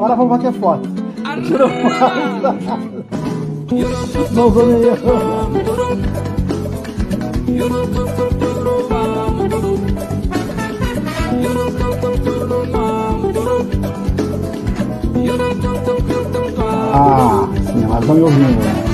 Agora vamos bater foto. Tira Não vou nem Ah, sim, elas estão me ouvindo. Né?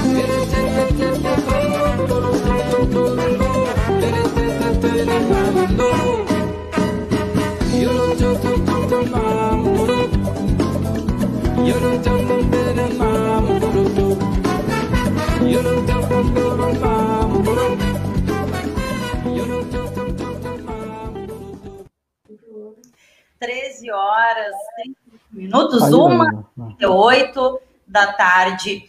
Treze horas, minutos, uma e oito da tarde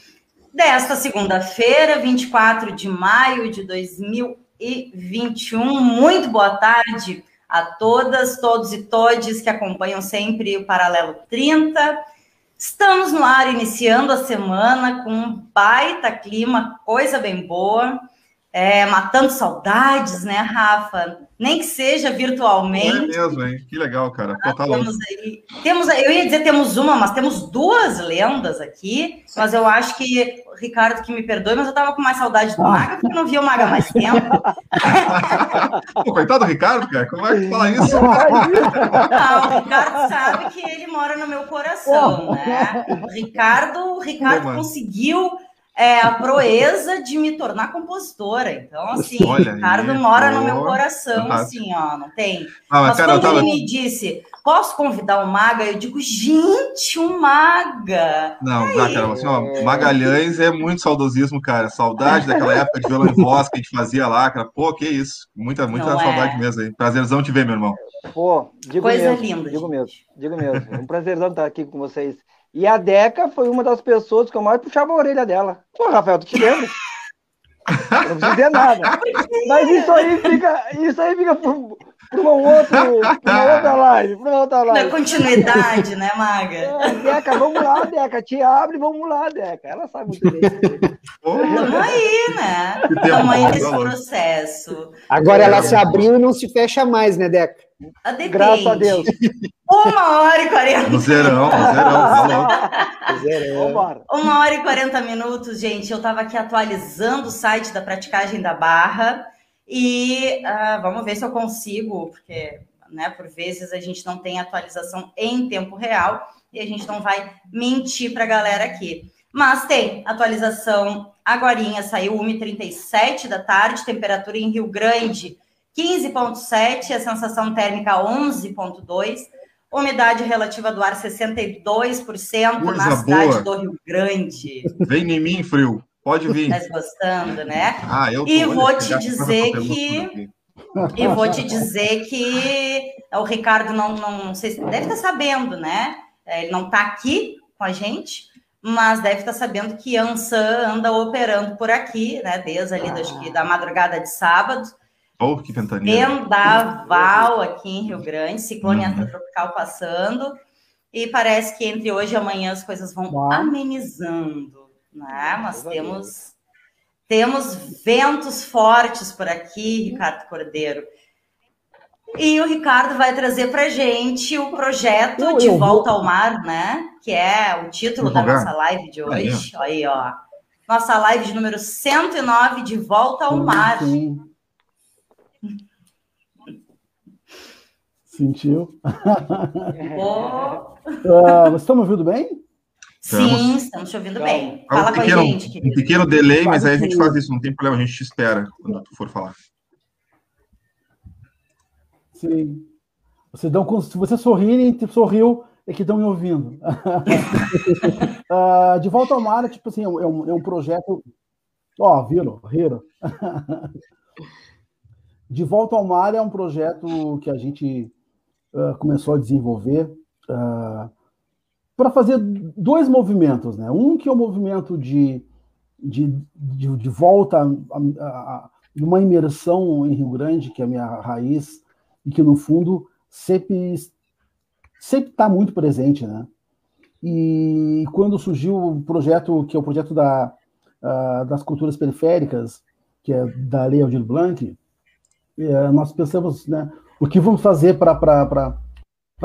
desta segunda-feira, 24 de maio de 2021. Muito boa tarde a todas, todos e todes que acompanham sempre o Paralelo 30. Estamos no ar iniciando a semana com um baita clima, coisa bem boa, é, matando saudades, né, Rafa? Nem que seja virtualmente. É mesmo, hein? Que legal, cara. Ah, temos, aí, temos, eu ia dizer temos uma, mas temos duas lendas aqui. Mas eu acho que, Ricardo, que me perdoe, mas eu tava com mais saudade do Maga, porque eu não vi o Maga há mais tempo. Pô, coitado do Ricardo, cara. Como é que fala isso? Não, o Ricardo sabe que ele mora no meu coração, né? O Ricardo, o Ricardo conseguiu é, a proeza de me tornar compositora. Então, assim, Olha Ricardo aí, mora no meu coração, assim, ó, não tem. Ah, mas, mas cara, quando tava... ele me disse, posso convidar o Maga? Eu digo, gente, o Maga! Não, dá, cara, assim, ó, Magalhães é muito saudosismo, cara. Saudade daquela época de violão e voz que a gente fazia lá, cara. Pô, que isso. Muita, muita não saudade é. mesmo aí. Prazerzão te ver, meu irmão. Pô, digo Coisa mesmo, linda. Digo gente. mesmo, digo mesmo. É um prazerzão estar aqui com vocês. E a Deca foi uma das pessoas que eu mais puxava a orelha dela. Pô, Rafael, tu te lembra? não preciso dizer nada. Mas isso aí fica, isso aí fica por, por uma, outra, uma outra live, por uma outra live. Na continuidade, né, Maga? É, Deca, vamos lá, Deca, te abre, vamos lá, Deca. Ela sabe muito bem. Estamos aí, né? Estamos aí nesse processo. Agora ela se abriu e não se fecha mais, né, Deca? Depende. Graças a Deus. Uma hora e quarenta. No zerão, no zerão, tá zerão. Uma hora e quarenta minutos, gente. Eu estava aqui atualizando o site da praticagem da Barra e uh, vamos ver se eu consigo, porque né, por vezes a gente não tem atualização em tempo real e a gente não vai mentir para a galera aqui. Mas tem atualização agora, saiu 1h37 da tarde, temperatura em Rio Grande 15,7, a sensação térmica 11,2, umidade relativa do ar 62% Coisa na cidade boa. do Rio Grande. Vem em mim, frio. Pode vir. Tá gostando, né? Ah, eu tô, e vou te dizer que e vou te dizer que o Ricardo não, não, não sei se deve estar sabendo, né? Ele não está aqui com a gente, mas deve estar sabendo que Ansan anda operando por aqui, né? Desde ali ah. da madrugada de sábado. Oh, que ventania. Vendaval aqui em Rio Grande, ciclone uhum. tropical passando. E parece que entre hoje e amanhã as coisas vão Uau. amenizando. Né? Mas temos, temos ventos fortes por aqui, Ricardo Cordeiro. E o Ricardo vai trazer para gente o projeto De Volta ao Mar, né? Que é o título da nossa live de hoje. Aí, ó. Nossa live de número 109, De Volta ao Mar. Sim. Sentiu? Oh. uh, vocês estão me ouvindo bem? Sim, estamos te ouvindo bem. Fala um pequeno, com a gente, querido. Um pequeno delay, mas aí a gente faz isso, não tem problema, a gente te espera quando tu for falar. Sim. Vocês dão, se você sorrirem, sorriu, é que estão me ouvindo. uh, de volta ao mar, tipo assim, é um, é um projeto. Ó, oh, viram? Riram. de volta ao mar é um projeto que a gente uh, começou a desenvolver uh, para fazer dois movimentos, né? Um que é o movimento de, de, de, de volta a, a, uma imersão em Rio Grande, que é a minha raiz, e que no fundo sempre sempre está muito presente, né? E quando surgiu o projeto que é o projeto da, uh, das culturas periféricas, que é da Lei Aldir Blanc, uh, nós pensamos, né? O que vamos fazer para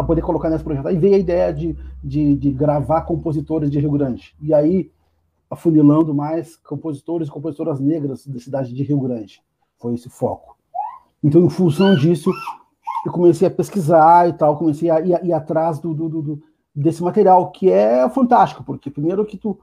poder colocar nesse projeto. Aí veio a ideia de, de, de, gravar compositores de Rio Grande. E aí, afunilando mais compositores e compositoras negras da cidade de Rio Grande. Foi esse foco. Então, em função disso, eu comecei a pesquisar e tal, comecei a ir, ir atrás do, do, do, desse material, que é fantástico, porque primeiro que tu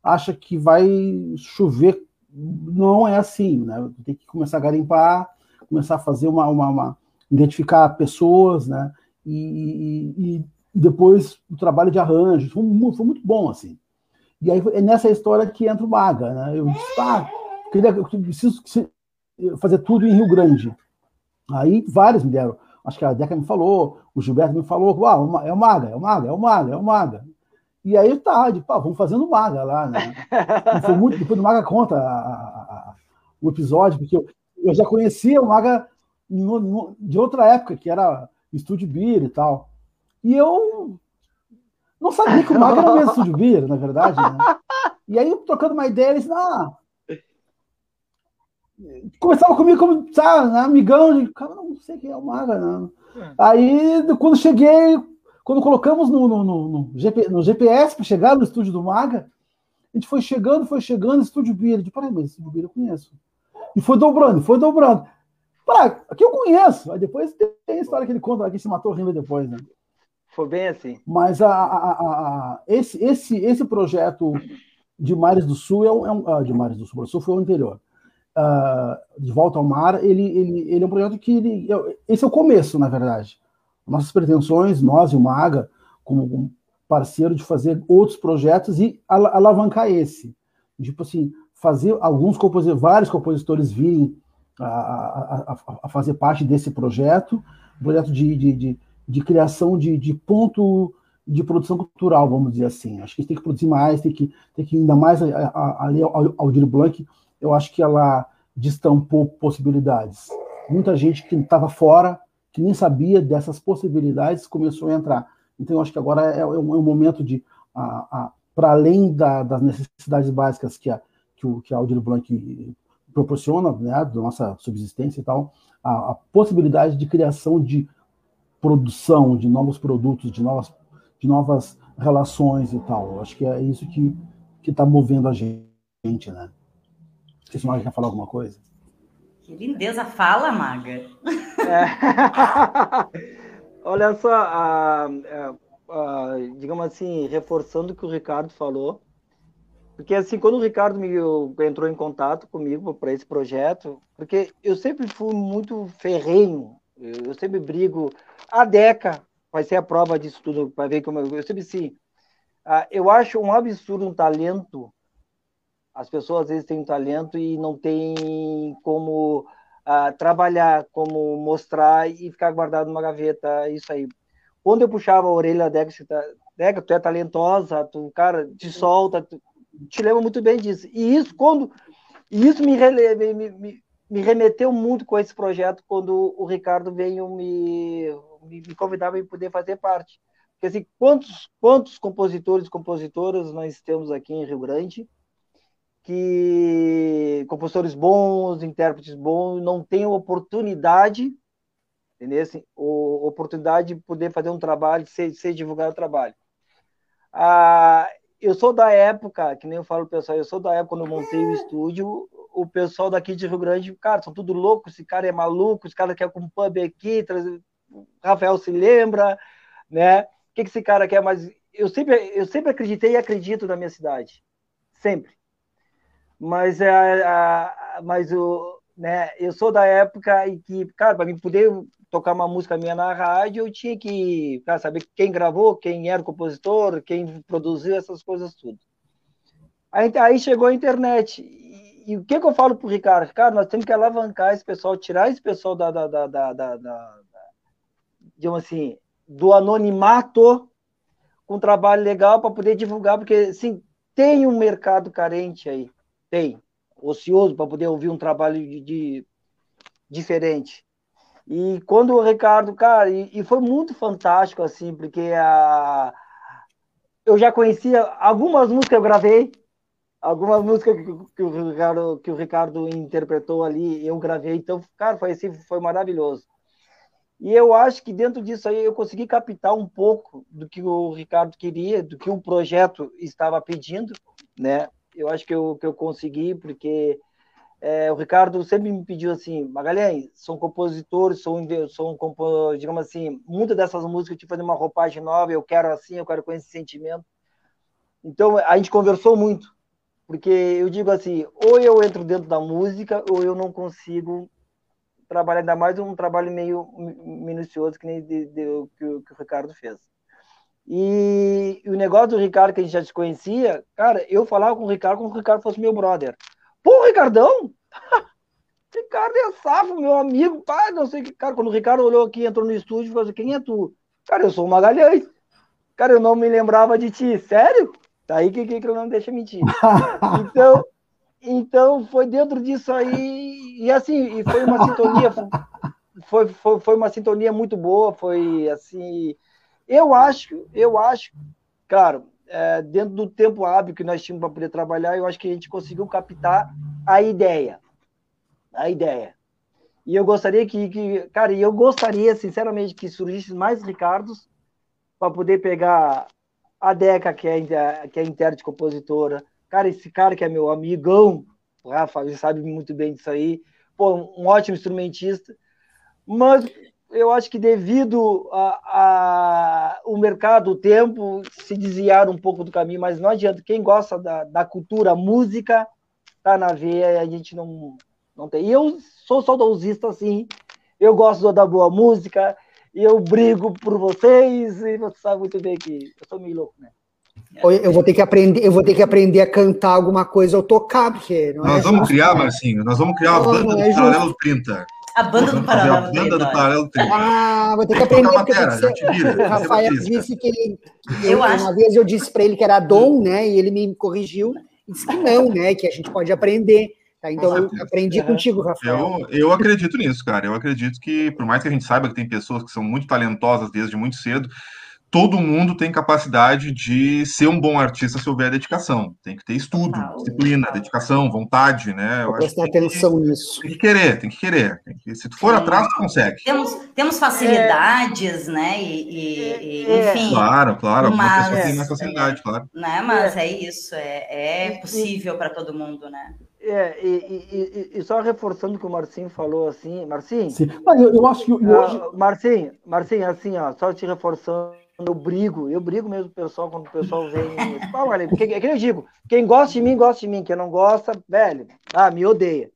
acha que vai chover, não é assim, né? Tem que começar a garimpar, começar a fazer uma, uma, uma identificar pessoas, né? E, e, e, depois o trabalho de arranjo, foi, foi, muito bom, assim. E aí é nessa história que entra o Maga, né? Eu disse, ah, queria, eu preciso fazer tudo em Rio Grande. Aí vários me deram, acho que a Deca me falou, o Gilberto me falou, ah, é o Maga, é o Maga, é o Maga, é o Maga. E aí tá, de, pá, vamos fazendo o Maga lá, né? E foi muito, depois o Maga conta a, a, a, o episódio, porque eu, eu já conhecia o Maga no, no, de outra época, que era Estúdio Beer e tal. E eu não sabia que o Maga era mesmo Estúdio Beer, na verdade, né? E aí, trocando uma ideia, eles, ah, começava comigo como, sabe, né, amigão, de, cara, não sei quem é o Maga, não. É. Aí, quando cheguei, quando colocamos no, no, no, no, GP, no GPS para chegar no estúdio do Maga, a gente foi chegando, foi chegando, estúdio Bira, de parei, mas estúdio Bira eu conheço. E foi dobrando, foi dobrando. Aqui eu conheço. Aí depois tem a história que ele conta lá que se matou rindo depois, né? Foi bem assim. Mas a, a, a, esse, esse, esse projeto de Mares do Sul é um, é um ah, de Mares do Sul, Sul foi o anterior. Uh, de volta ao mar, ele, ele, ele é um projeto que ele, esse é o começo, na verdade. Nossas pretensões, nós e o Maga, como parceiro de fazer outros projetos e alavancar esse. Tipo assim, fazer alguns compositores, vários compositores virem a, a, a, a, fazer parte desse projeto, projeto de, de, de, de criação de, de, ponto de produção cultural, vamos dizer assim. Acho que a tem que produzir mais, tem que, tem que ainda mais ali ao Aldir Blanc, eu acho que ela destampou possibilidades. Muita gente que estava fora, que nem sabia dessas possibilidades, começou a entrar. Então, eu acho que agora é, é um, é um momento de, para além da, das necessidades básicas que a, que, o, que a Aldir Blanc proporciona, né, da nossa subsistência e tal, a, a, possibilidade de criação de produção de novos produtos, de novas, de novas relações e tal. Eu acho que é isso que está movendo a gente, né? Não sei se o Maga quer falar alguma coisa. Que lindeza, fala, Maga. É. Olha só, a, a, a, digamos assim, reforçando o que o Ricardo falou, porque assim, quando o Ricardo me entrou em contato comigo para esse projeto, porque eu sempre fui muito ferrenho, eu, sempre brigo. A Deca vai ser a prova disso tudo, para ver como eu, eu sempre sim. Uh, eu acho um absurdo um talento. As pessoas às vezes têm um talento e não tem como uh, trabalhar, como mostrar e ficar guardado numa gaveta, isso aí. Quando eu puxava a orelha da Deca, tá, Deca, tu é talentosa, tu, cara, te solta, tu, te lembro muito bem disso. E isso, quando. Isso me, me, me, me remeteu muito com esse projeto quando o Ricardo veio me, me convidar para poder fazer parte. Porque, assim, quantos, quantos compositores e compositoras nós temos aqui em Rio Grande que compositores bons, intérpretes bons, não têm oportunidade, entendeu? Assim, oportunidade de poder fazer um trabalho, ser, ser divulgar o trabalho. Ah, eu sou da época, que nem eu falo pessoal, eu sou da época quando eu montei o estúdio, o pessoal daqui de Rio Grande, cara, são tudo loucos, esse cara é maluco, esse cara quer com um pub aqui, traz... Rafael se lembra, né? O que, que esse cara quer? Mas eu sempre, eu sempre acreditei e acredito na minha cidade, sempre. Mas, é, mas o, né, eu sou da época em que, cara, para mim poder tocar uma música minha na rádio, eu tinha que cara, saber quem gravou, quem era o compositor, quem produziu essas coisas tudo. Aí, aí chegou a internet. E, e o que, que eu falo pro Ricardo? Ricardo, nós temos que alavancar esse pessoal, tirar esse pessoal da, da, da, da, da, da digamos assim, do anonimato com um trabalho legal para poder divulgar, porque assim, tem um mercado carente aí, tem, ocioso para poder ouvir um trabalho de, de diferente. E quando o Ricardo, cara, e, e foi muito fantástico, assim, porque a, eu já conhecia algumas músicas eu gravei, algumas músicas que, que, o Ricardo, que o Ricardo interpretou ali, eu gravei, então, cara, foi assim, foi maravilhoso. E eu acho que dentro disso aí eu consegui captar um pouco do que o Ricardo queria, do que o projeto estava pedindo, né? Eu acho que eu, que eu consegui, porque é, o Ricardo sempre me pediu assim, Magalhães, compositor, sou, um compositor, digamos assim, muitas dessas músicas eu tive fazer uma roupagem nova, eu quero assim, eu quero com esse sentimento. Então a gente conversou muito, porque eu digo assim, ou eu entro dentro da música, ou eu não consigo trabalhar ainda mais um trabalho meio minucioso que nem de, de, que, o, que o Ricardo fez. E, e, o negócio do Ricardo que a gente já se conhecia, cara, eu falava com o Ricardo como se o Ricardo fosse meu brother. Pô, Ricardão! Ricardo é safo, meu amigo, pai, não sei que. Cara, quando o Ricardo olhou aqui, entrou no estúdio e falou assim: quem é tu? Cara, eu sou o Magalhães. Cara, eu não me lembrava de ti. Sério? Tá aí que, que, que eu não deixa mentir. Então, então foi dentro disso aí. E assim, e foi uma sintonia. Foi, foi, foi uma sintonia muito boa. Foi assim. Eu acho, eu acho, claro, é, dentro do tempo hábil que nós tínhamos para poder trabalhar, eu acho que a gente conseguiu captar a ideia. A ideia. E eu gostaria que, que cara, eu gostaria, sinceramente, que surgisse mais Ricardos para poder pegar a Deca, que é, que é intérprete compositora, cara, esse cara que é meu amigão, o Rafa, ele sabe muito bem disso aí, pô, um ótimo instrumentista, mas eu acho que devido a, a, o mercado, o tempo, se desviaram um pouco do caminho, mas não adianta. Quem gosta da, da cultura, música, tá na veia e a gente não, não tem. E eu sou saudosista, assim, eu gosto da boa música, e eu brigo por vocês, e você sabe muito bem que eu sou meio louco, né? Eu vou ter que aprender, eu vou ter que aprender a cantar alguma coisa ou tocar, porque nós é vamos criar, Marcinho, nós vamos criar uma banda é do Paralelo 30. A banda do Paralelo. A banda do Paralelo 30. Ah, vou ter que aprender. Porque ser... O Rafael disse que ele. Eu, eu acho. Uma vez eu disse para ele que era dom, né? E ele me corrigiu. Disse que não, né? Que a gente pode aprender. Tá, então eu aprendi contigo, Rafael. Eu, eu acredito nisso, cara. Eu acredito que, por mais que a gente saiba que tem pessoas que são muito talentosas desde muito cedo, todo mundo tem capacidade de ser um bom artista se houver dedicação. Tem que ter estudo, ah, disciplina, dedicação, vontade, né? Eu prestar atenção que, nisso. Tem que querer, tem que querer. Tem que, se tu for Sim. atrás, tu consegue. Temos, temos facilidades, é. né? E, e, e é. enfim. Claro, claro. Mas, pessoa tem mais facilidade, é, claro. Né? Mas é, isso, é, é possível para todo mundo, né? É, e, e, e, só reforçando o que o Marcinho falou, assim, Marcinho. Sim. Mas eu, eu acho que hoje. Uh, Marcinho, Marcinho, assim, ó, só te reforçando eu brigo, eu brigo mesmo o pessoal quando o pessoal vem. Porque, é que eu digo, quem gosta de mim, gosta de mim, quem não gosta, velho, ah, me odeia.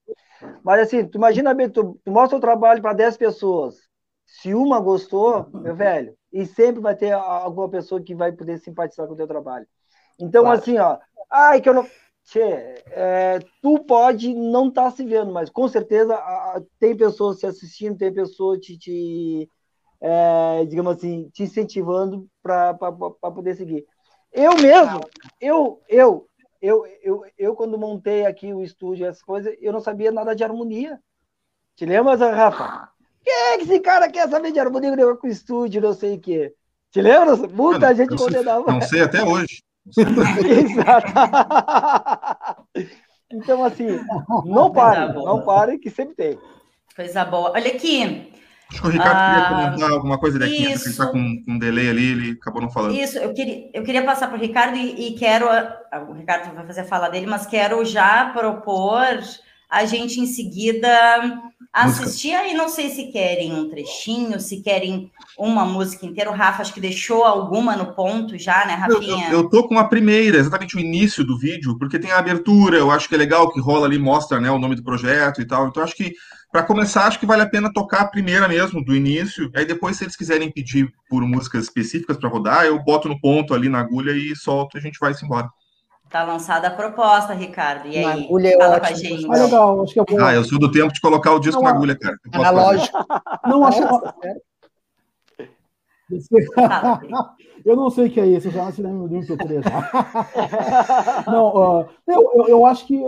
Mas assim, tu imagina bem, tu, tu mostra o trabalho para 10 pessoas. Se uma gostou, meu velho, e sempre vai ter alguma pessoa que vai poder simpatizar com o teu trabalho. Então, claro. assim, ó, ai, que eu não. Tchê, é, tu pode não estar tá se vendo, mas com certeza a, tem pessoas te assistindo, tem pessoas te, te é, digamos assim, te incentivando para poder seguir. Eu mesmo, eu, eu, eu, eu, eu, quando montei aqui o estúdio, essas coisas, eu não sabia nada de harmonia. Te lembra, Rafa? Quem é que esse cara quer saber de harmonia com o estúdio, não sei o quê? Te lembra? Muita gente condenava. Não sei até hoje. Exato. então, assim, não parem, não parem, que sempre tem. Coisa boa. Olha aqui, Acho que o Ricardo ah, queria comentar alguma coisa daqui, isso, ele está com, com um delay ali, ele acabou não falando. Isso, eu queria, eu queria passar para o Ricardo e, e quero. O Ricardo vai fazer a fala dele, mas quero já propor a gente em seguida assistir aí, não sei se querem um trechinho, se querem uma música inteira. O Rafa acho que deixou alguma no ponto já, né, Rafinha? Eu, eu, eu tô com a primeira, exatamente o início do vídeo, porque tem a abertura, eu acho que é legal que rola ali, mostra né, o nome do projeto e tal. Então acho que para começar, acho que vale a pena tocar a primeira mesmo, do início. Aí depois, se eles quiserem pedir por músicas específicas para rodar, eu boto no ponto ali na agulha e solto, a gente vai se embora. Tá lançada a proposta, Ricardo. E aí, agulha é fala ótimo. com a gente. Ah, legal, acho que eu vou... Ah, eu sou do tempo de colocar o disco não, na agulha, cara. Analógico. Não, acho eu não sei o que é isso, eu já não se lembro do MP3. Não, uh, eu, eu, eu acho que.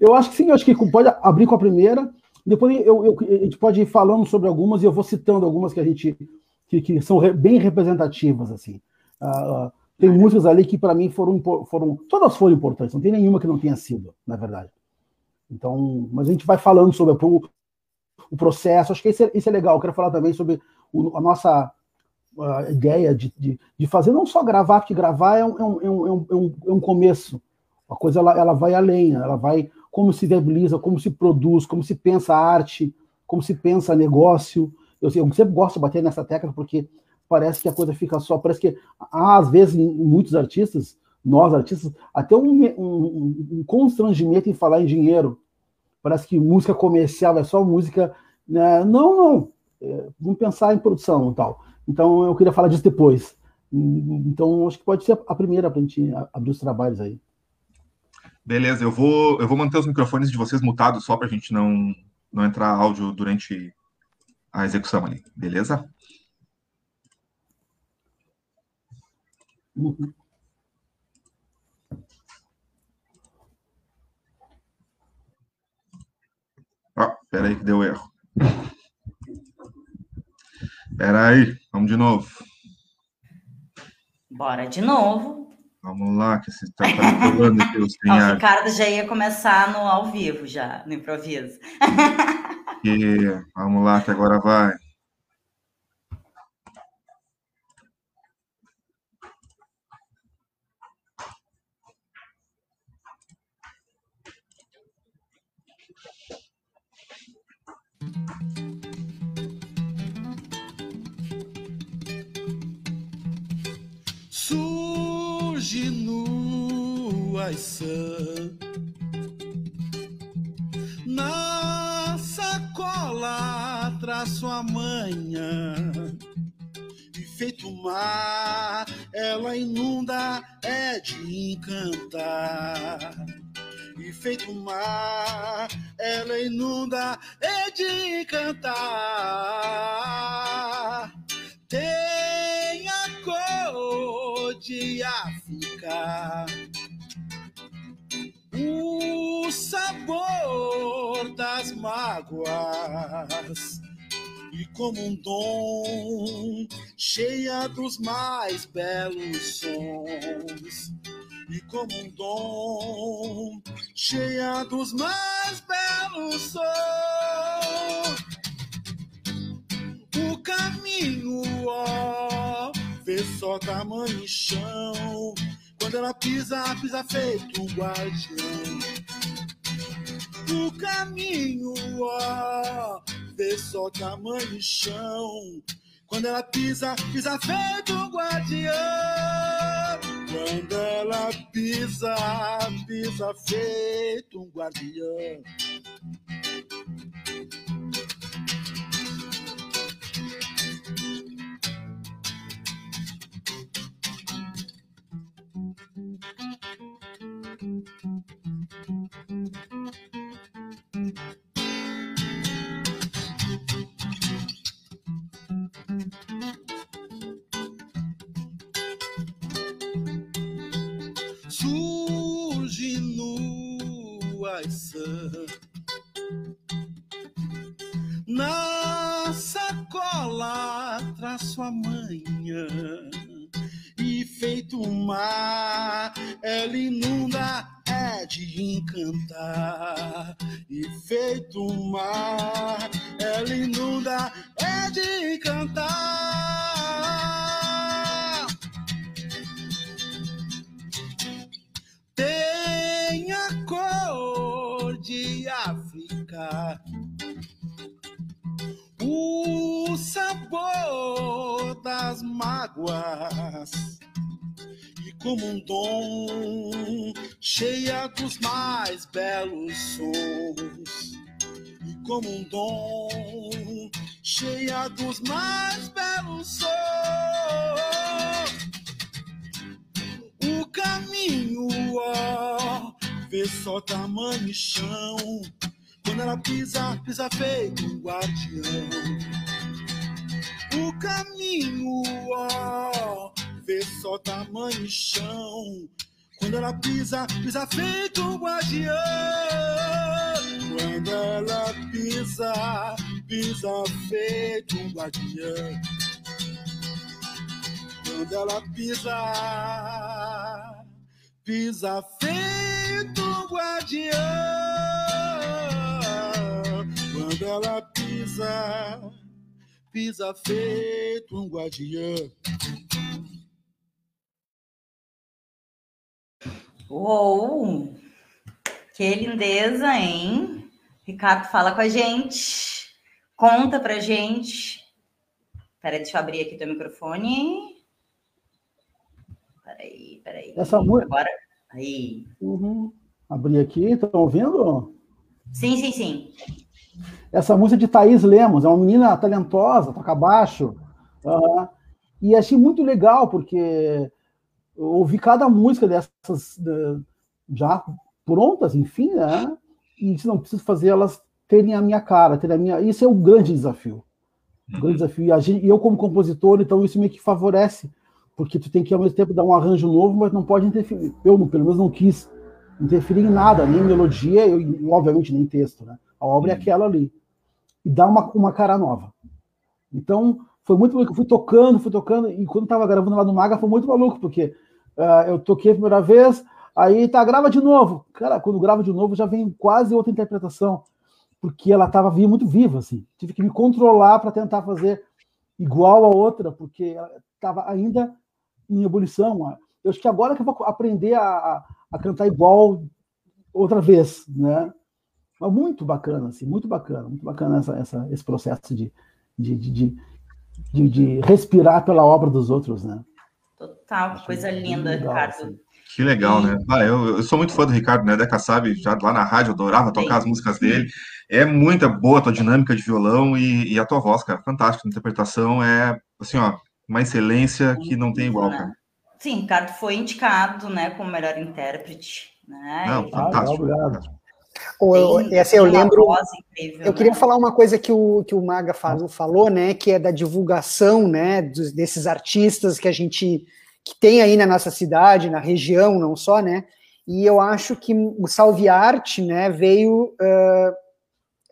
Eu acho que sim, eu acho que pode abrir com a primeira, depois eu, eu, a gente pode ir falando sobre algumas e eu vou citando algumas que a gente que, que são re, bem representativas assim. Uh, tem músicas ali que para mim foram, foram todas foram importantes, não tem nenhuma que não tenha sido, na verdade. Então, mas a gente vai falando sobre o processo. Acho que isso é, isso é legal. Eu quero falar também sobre o, a nossa a ideia de, de, de, fazer não só gravar, porque gravar é um, é um, é um, é um, é um começo. A coisa ela, ela vai além, ela vai como se viabiliza, como se produz, como se pensa arte, como se pensa negócio. Eu, eu sempre gosto de bater nessa tecla porque parece que a coisa fica só, parece que às vezes muitos artistas, nós artistas, até um, um, um constrangimento em falar em dinheiro. Parece que música comercial é só música. Né? Não, não. É, vamos pensar em produção e tal. Então eu queria falar disso depois. Então acho que pode ser a primeira para a gente abrir os trabalhos aí. Beleza, eu vou, eu vou manter os microfones de vocês mutados só para a gente não, não entrar áudio durante a execução ali, beleza? Uhum. Ah, peraí que deu erro. Peraí, vamos de novo. Bora de novo. Vamos lá, que você está falando aqui os O Ricardo já ia começar no ao vivo, já, no improviso. E, vamos lá, que agora vai. Como um dom, cheia dos mais belos sons e como um dom, cheia dos mais belos sons. O caminho, ó, vê só tamanho e chão. Quando ela pisa, pisa feito um guardião. O caminho, ó, vê só tamanho e chão. Quando ela pisa, pisa feito um guardião. Quando ela pisa, pisa feito um guardião. Dom cheia dos mais belos sons. E como um dom cheia dos mais belos sons. O caminho ó vê só tamanho e chão. Quando ela pisa, pisa feito e chão. Quando ela pisa, pisa feito um guardião. Quando ela pisa, pisa feito um guardião. Quando ela pisa, pisa feito um guardião. Quando ela pisa pisa, feito um guardiã. Uou! Que lindeza, hein? Ricardo, fala com a gente. Conta pra gente. Peraí, deixa eu abrir aqui teu microfone. Peraí, peraí. Essa música. Agora. Aí. Uhum. Abri aqui, estão ouvindo? Sim, sim, sim. Essa música de Thaís Lemos, é uma menina talentosa, toca baixo. Uh, e achei muito legal, porque eu ouvi cada música dessas já prontas, enfim, né? E não preciso fazer elas terem a minha cara, terem a minha. Isso é o grande desafio. O grande desafio. E, eu, como compositor, então isso meio que favorece, porque tu tem que ao mesmo tempo dar um arranjo novo, mas não pode interferir. Eu, pelo menos, não quis interferir em nada, nem melodia, eu, obviamente nem texto, né? A obra é aquela ali. E dá uma, uma cara nova. Então, foi muito maluco. Eu fui tocando, fui tocando, e quando estava gravando lá no Maga, foi muito maluco, porque uh, eu toquei a primeira vez, aí tá, grava de novo. Cara, quando grava de novo, já vem quase outra interpretação, porque ela estava muito viva, assim. Tive que me controlar para tentar fazer igual a outra, porque ela estava ainda em ebulição. Eu acho que agora que eu vou aprender a, a cantar igual outra vez, né? Mas muito bacana, assim, muito bacana, muito bacana essa, essa, esse processo de, de, de, de, de respirar pela obra dos outros, né? Total, que coisa linda, legal, Ricardo. Assim. Que legal, né? Ah, eu, eu sou muito fã do Ricardo, né? Deca sabe, já lá na rádio, eu adorava tocar as músicas dele. É muita boa a tua dinâmica de violão e, e a tua voz, cara. Fantástica. A interpretação é, assim, ó, uma excelência que não tem igual, cara. Sim, Ricardo foi indicado, né, como melhor intérprete. Né? Não, fantástico. obrigado. Ou, assim, eu lembro. Incrível, eu né? queria falar uma coisa que o, que o Maga falou, falou, né? Que é da divulgação, né? Dos, desses artistas que a gente que tem aí na nossa cidade, na região, não só, né? E eu acho que o Salve Arte, né? Veio. Uh,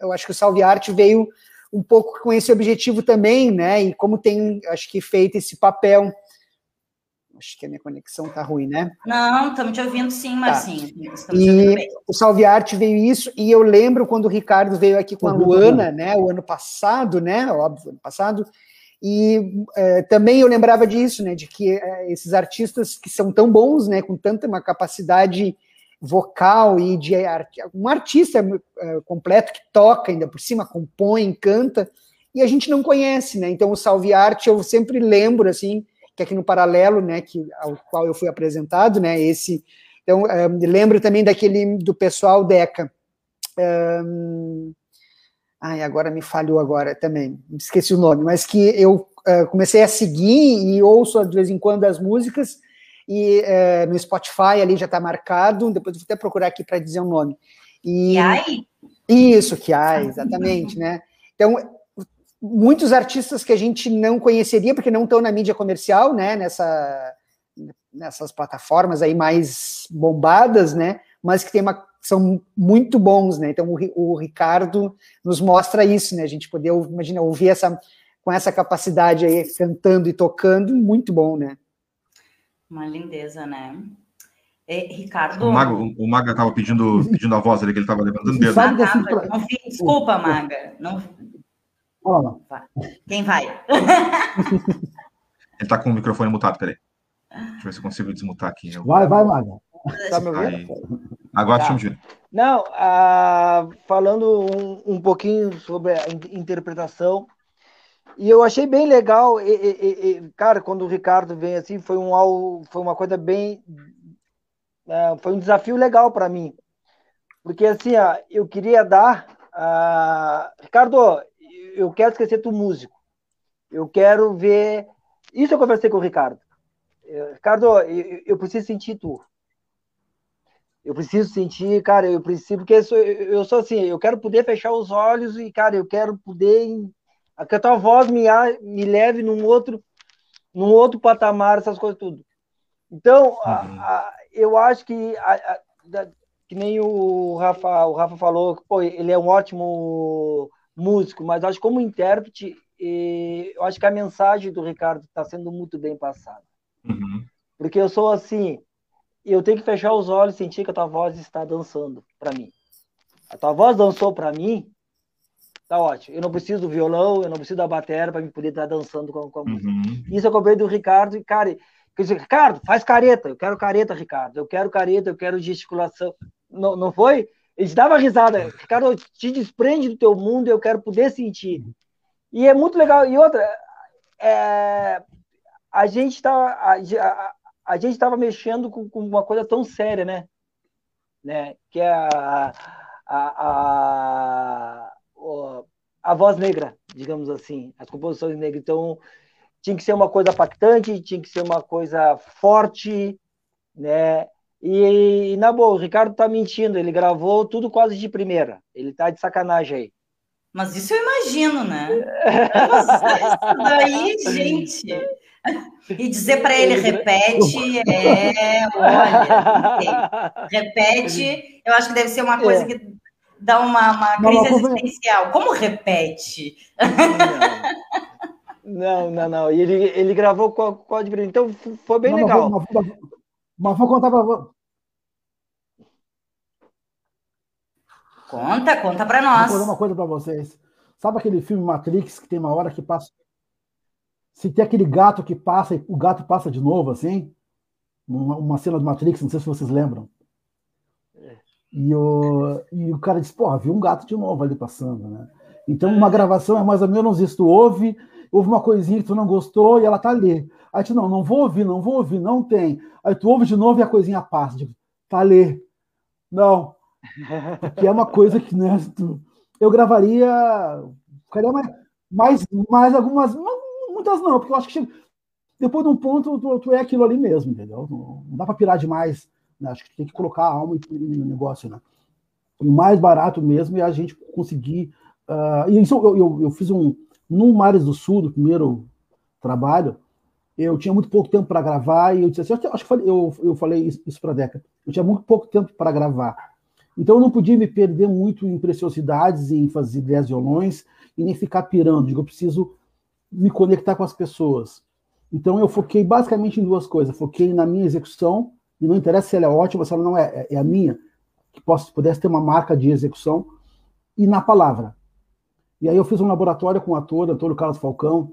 eu acho que o Salve Arte veio um pouco com esse objetivo também, né? E como tem, acho que feito esse papel Acho que a minha conexão tá ruim, né? Não, estamos te ouvindo sim, Marcinho. Tá. E o Salve Arte veio isso, e eu lembro quando o Ricardo veio aqui com a Luana, né? O ano passado, né? Óbvio, ano passado. E é, também eu lembrava disso, né? De que é, esses artistas que são tão bons, né? Com tanta uma capacidade vocal e de arte, um artista é, completo que toca ainda por cima, compõe, canta, e a gente não conhece, né? Então o Salve Arte eu sempre lembro assim que aqui no paralelo, né, que ao qual eu fui apresentado, né, esse. Então, um, lembro também daquele do pessoal Deca. Um, ai, agora me falhou agora também, esqueci o nome, mas que eu uh, comecei a seguir e ouço de vez em quando as músicas e uh, no Spotify ali já está marcado. Depois vou até procurar aqui para dizer o nome. E Kiai? Isso, Kiai, exatamente, né? Então muitos artistas que a gente não conheceria, porque não estão na mídia comercial, né, nessa, nessas plataformas aí mais bombadas, né, mas que tem uma, são muito bons, né, então o, o Ricardo nos mostra isso, né, a gente poder, imagina, ouvir essa, com essa capacidade aí, cantando e tocando, muito bom, né. Uma lindeza, né. É, Ricardo. O Maga, o Maga estava pedindo, pedindo a voz ali, que ele estava levantando o dedo. Ah, tá, desculpa, Maga. Não, Fala. Quem vai? Ele tá com o microfone mutado, peraí. Deixa eu ver se eu consigo desmutar aqui. Vai, vai, Maga. Tá me ouvindo? Agora tá. deixa Não, ah, falando um, um, pouquinho sobre a interpretação, e eu achei bem legal, e, e, e, cara, quando o Ricardo vem assim, foi, um, foi uma coisa bem. Uh, foi um desafio legal para mim. Porque assim, ó, eu queria dar. Uh, Ricardo, eu quero esquecer tu músico. Eu quero ver. Isso eu conversei com o Ricardo. Ricardo, eu, eu preciso sentir tu. Eu preciso sentir, cara, eu preciso, porque eu sou, eu sou assim, eu quero poder fechar os olhos e, cara, eu quero poder. Que a tua voz me, me leve num outro, num outro patamar, essas coisas tudo. Então, uhum. a, a, eu acho que, a, que nem o Rafa, o Rafa falou, pô, ele é um ótimo músico, mas acho que como intérprete, eu acho que a mensagem do Ricardo está sendo muito bem passada. Uhum. Porque eu sou assim, eu tenho que fechar os olhos e sentir que a tua voz está dançando para mim. A tua voz dançou para mim, tá ótimo. Eu não preciso do violão, eu não preciso da bateria para me poder estar dançando com, com a música. Uhum. Isso eu comprei do Ricardo e, cara, eu disse, Ricardo, faz careta, eu quero careta, Ricardo, eu quero careta, eu quero gesticulação. Não, não foi? Ele dava risada, Ricardo, te desprende do teu mundo, eu quero poder sentir. E é muito legal. E outra, é, a gente tá, a, a, a estava mexendo com, com, uma coisa tão séria, né? né? Que é a, a, a, a voz negra, digamos assim, as composições negras. Então, tinha que ser uma coisa impactante, tinha que ser uma coisa forte, né? E, e na boa, o Ricardo tá mentindo, ele gravou tudo quase de primeira. Ele tá de sacanagem aí. Mas isso eu imagino, né? isso daí, gente. E dizer para ele repete, é, olha, repete, eu acho que deve ser uma coisa é. que dá uma, uma crise não, existencial. Como repete? Não, não, não. E ele, ele gravou com o código, então foi bem não, legal. Mas, mas, mas vou contar para você. Conta, conta para nós. Vou contar uma coisa para vocês. Sabe aquele filme Matrix que tem uma hora que passa. Se tem aquele gato que passa e o gato passa de novo, assim? Uma, uma cena do Matrix, não sei se vocês lembram. E o, e o cara disse, porra, viu um gato de novo ali passando, né? Então, uma gravação é mais ou menos isso. Tu ouve, ouve uma coisinha que tu não gostou e ela tá ali. Aí tu, não, não vou ouvir, não vou ouvir, não tem. Aí tu ouve de novo e a coisinha passa. Tipo, tá ali. Não. Que é uma coisa que, né, tu, eu gravaria, ficaria mais, mais, mais algumas, muitas não, porque eu acho que depois de um ponto tu, tu é aquilo ali mesmo, entendeu? Não, não dá para pirar demais né? Acho que tem que colocar a alma no negócio, né? O mais barato mesmo é a gente conseguir. Uh, e isso eu, eu, eu, fiz um. No Mares do Sul, do primeiro trabalho, eu tinha muito pouco tempo para gravar e eu disse assim, acho que eu, eu falei isso para a Deca, eu tinha muito pouco tempo para gravar. Então eu não podia me perder muito em preciosidades, em fazer ideias violões e nem ficar pirando. Digo, eu preciso me conectar com as pessoas. Então eu foquei basicamente em duas coisas. Foquei na minha execução e não interessa se ela é ótima, se ela não é, é a minha, que posso, pudesse ter uma marca de execução, e na palavra. E aí eu fiz um laboratório com o ator, Antônio Carlos Falcão,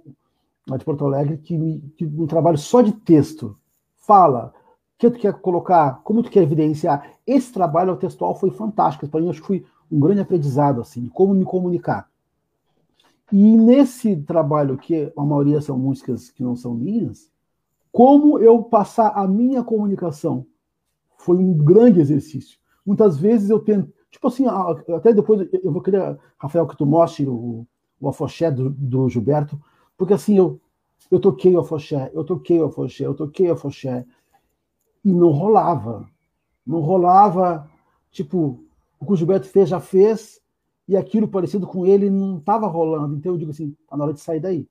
lá de Porto Alegre, que, me, que um trabalho só de texto. Fala, o que tu quer colocar, como tu quer evidenciar. Esse trabalho textual foi fantástico, para mim acho que foi um grande aprendizado, assim, de como me comunicar. E nesse trabalho, que a maioria são músicas que não são minhas, como eu passar a minha comunicação? Foi um grande exercício. Muitas vezes eu tento, tipo assim, até depois eu vou querer, Rafael, que tu mostre o, o afoxé do, do Gilberto, porque assim, eu, eu toquei o afoxé, eu toquei o afoxé, eu toquei o afoxé, e não rolava. Não rolava, tipo, o que o Gilberto fez, já fez, e aquilo parecido com ele não estava rolando. Então eu digo assim, está na hora de sair daí.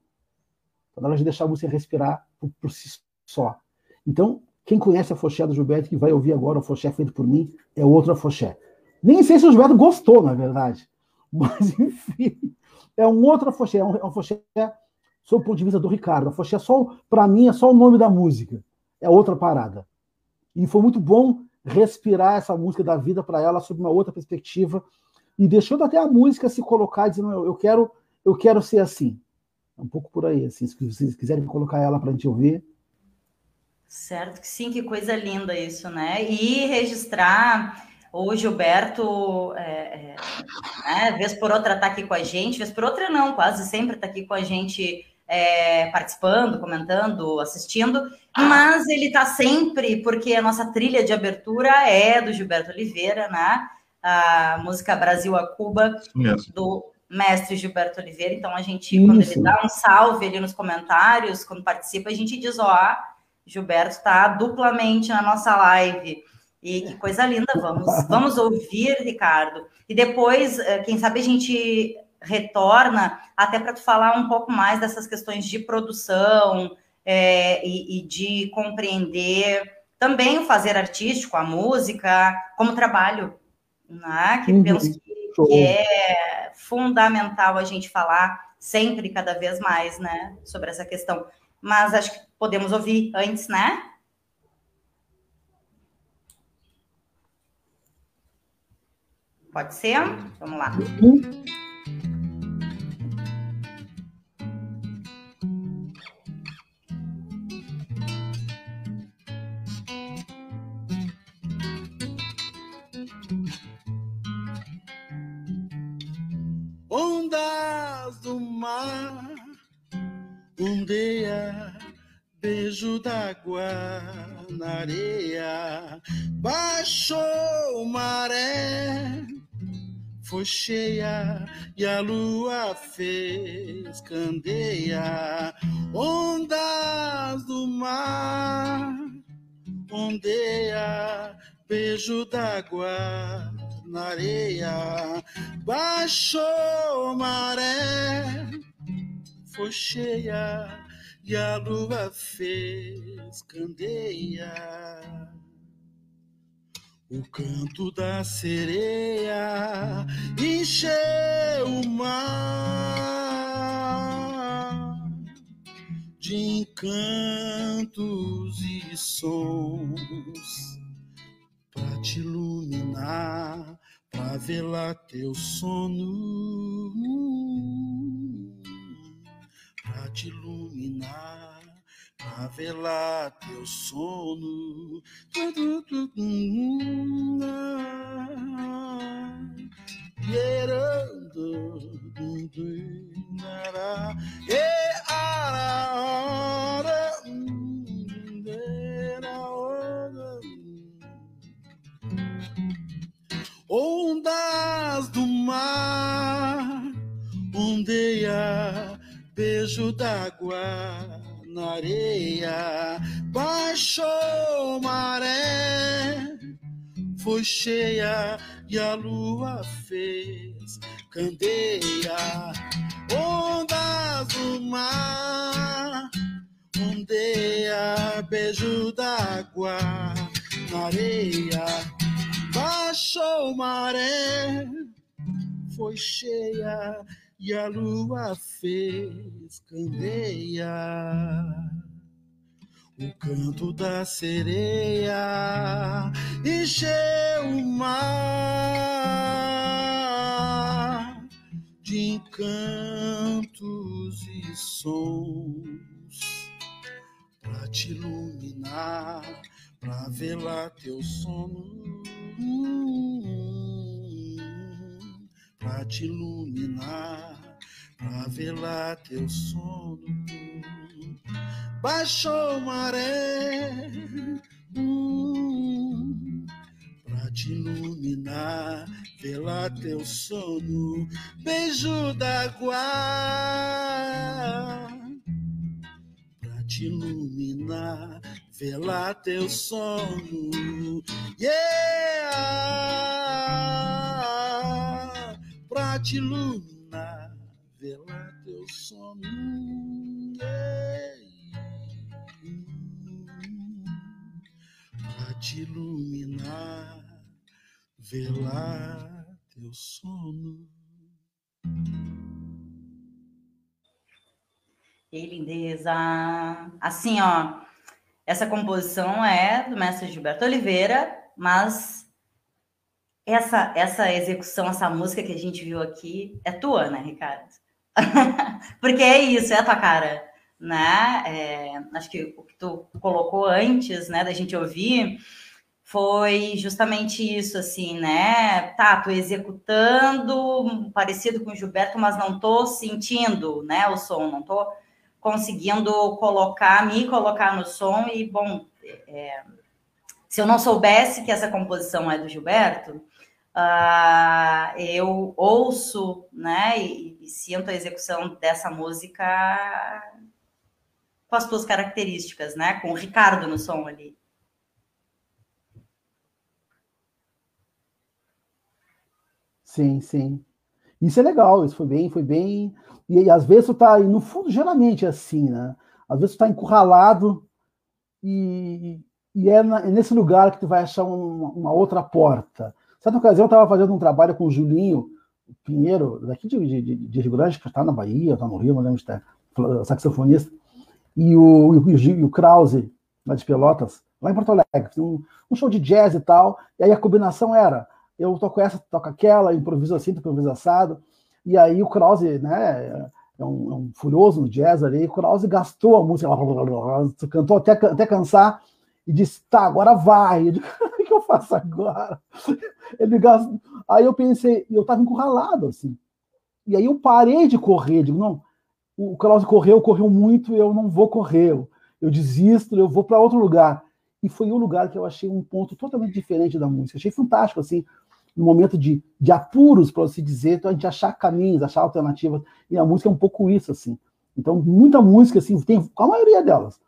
Está na hora de deixar você respirar por, por si só. Então, quem conhece a Foché do Gilberto, que vai ouvir agora o Foché feito por mim, é outro Foché. Nem sei se o Gilberto gostou, na verdade. Mas, enfim, é um outro Foché. É é um Foché sob o ponto de vista do Ricardo. A Foché, só, para mim, é só o nome da música. É outra parada. E foi muito bom respirar essa música da vida para ela sob uma outra perspectiva e deixando até a música se colocar dizendo eu quero eu quero ser assim é um pouco por aí assim se vocês quiserem colocar ela para a gente ouvir Certo, que sim, que coisa linda isso, né? E registrar o Gilberto, é, é, né, vez por outra está aqui com a gente, vez por outra não, quase sempre está aqui com a gente é, participando, comentando, assistindo, mas ele está sempre, porque a nossa trilha de abertura é do Gilberto Oliveira, né? A música Brasil a Cuba, do mestre Gilberto Oliveira. Então a gente, Isso. quando ele dá um salve ali nos comentários, quando participa, a gente diz, ó, Gilberto está duplamente na nossa live. E que coisa linda, vamos, vamos ouvir, Ricardo. E depois, eh, quem sabe a gente retorna até para tu falar um pouco mais dessas questões de produção é, e, e, de compreender também o fazer artístico, a música, como trabalho, né? que uhum. penso que, que, é fundamental a gente falar sempre, cada vez mais, né, sobre essa questão mas acho que podemos ouvir antes, né? Pode ser? Vamos lá. Ondas do mar, ondeia, beijo d'água na areia, baixou maré foi cheia e a lua fez candeia, ondas do mar, ondeia, beijo d'água na areia, baixou maré, foi cheia e a lua fez candeia. O canto da sereia encheu o mar de encantos e sons para te iluminar, para velar teu sono, para te iluminar, para velar teu sono. Ondas do mar, ondeia, beijo d'água areia, baixou maré, foi cheia e a lua fez candeia, ondas do mar, ondeia, beijo d'água na areia baixou maré, foi cheia e a lua fez candeia. O canto da sereia encheu o mar de encantos e sons para te iluminar, para velar teu sono para te iluminar, para velar teu sono. Baixou maré hum, para te iluminar, velar teu sono. Beijo d'água para te iluminar velar teu sono. Yeah! Pra te iluminar, velar teu sono. Pra te iluminar, velar teu sono. E lindeza. Assim, ó, essa composição é do mestre Gilberto Oliveira, mas essa essa execução, essa música que a gente viu aqui é tua, né, Ricardo? Porque é isso, é a tua cara, né? É, acho que o que tu colocou antes, né, da gente ouvir, foi justamente isso, assim, né? Tá, tô executando parecido com o Gilberto, mas não tô sentindo, né, o som, não tô conseguindo colocar, me colocar no som e, bom, é, se eu não soubesse que essa composição é do Gilberto, uh, eu ouço, né, e, e, sinto a execução dessa música com as suas características, né, com o Ricardo no som ali. Sim, sim. Isso é legal, isso foi bem, foi bem e, e às vezes tu tá, no fundo, geralmente é assim, né? Às vezes tu tá encurralado e, e é, na, é, nesse lugar que tu vai achar um, uma outra porta. Certa ocasião eu estava fazendo um trabalho com o Julinho Pinheiro, daqui de, de, de Rio Grande, que está na Bahia, está no Rio, não lembro de estar, saxofonista, e o, e o, e o Krause, lá de Pelotas, lá em Porto Alegre, um, um, show de jazz e tal, e aí a combinação era, eu toco essa, toco aquela, improviso assim, improviso assado, e aí o Krause, né, é um, é um furioso no jazz ali, o Krause gastou a música, cantou até, até cansar e disse, tá, agora vai. O que eu faço agora? Ele gastou. Aí eu pensei, eu tava encurralado, assim. E aí eu parei de correr, digo, não, o Klaus correu, correu muito, eu não vou correr, eu, eu desisto, eu vou para outro lugar. E foi um lugar que eu achei um ponto totalmente diferente da música. Achei fantástico, assim, no momento de, de apuros, para se dizer, então a gente achar caminhos, achar alternativas. E a música é um pouco isso, assim. Então, muita música, assim, tem, a maioria delas.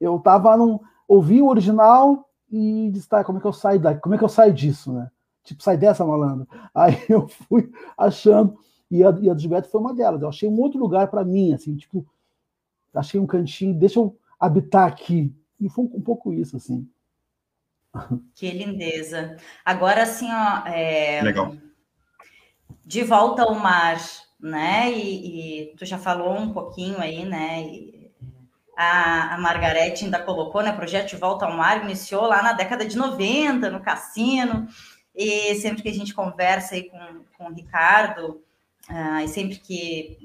Eu tava num. Ouvi o original e disse, tá, como é que eu saio daqui? Como é que eu saio disso, né? Tipo, sai dessa, malandro. Aí eu fui achando. E a, e a do Gilberto foi uma delas. Eu achei um outro lugar para mim, assim, tipo, achei um cantinho, deixa eu habitar aqui. E foi um, um pouco isso, assim. Que lindeza. Agora, assim, ó. É... Legal. De volta ao mar, né? E, e, tu já falou um pouquinho aí, né? E a, a Margarete ainda colocou, né? Projeto de volta ao mar iniciou lá na década de 90, no cassino. E sempre que a gente conversa aí com, com o Ricardo, uh, e sempre que,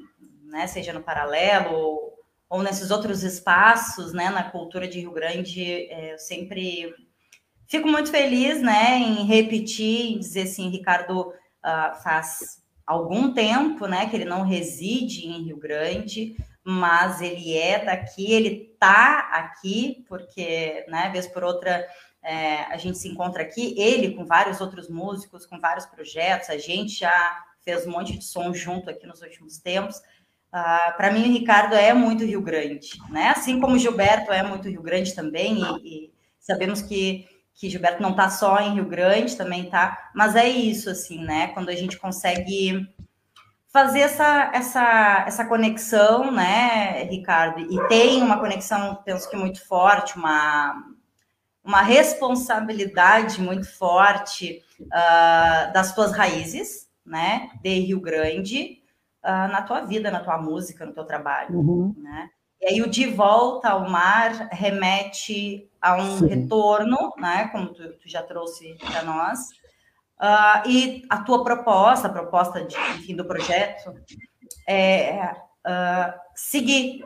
né, seja no paralelo ou, ou, nesses outros espaços, né, na cultura de Rio Grande, é, eu sempre fico muito feliz, né, em repetir, em dizer assim, Ricardo uh, faz algum tempo, né, que ele não reside em Rio Grande, mas ele é daqui, ele tá aqui, porque, né, vez por outra, é, a gente se encontra aqui, ele com vários outros músicos, com vários projetos, a gente já fez um monte de som junto aqui nos últimos tempos. Uh, Para mim, o Ricardo é muito Rio Grande, né? Assim como o Gilberto é muito Rio Grande também, e, e sabemos que, que Gilberto não está só em Rio Grande, também tá, mas é isso, assim, né? Quando a gente consegue fazer essa, essa, essa conexão, né, Ricardo? E tem uma conexão, penso que muito forte, uma, uma responsabilidade muito forte uh, das tuas raízes, né, de Rio Grande, uh, na tua vida, na tua música, no teu trabalho, uhum. né? E aí o de volta ao mar remete a um Sim. retorno, né, como tu, tu já trouxe para nós, uh, e a tua proposta, a proposta de, enfim, do projeto é seguir,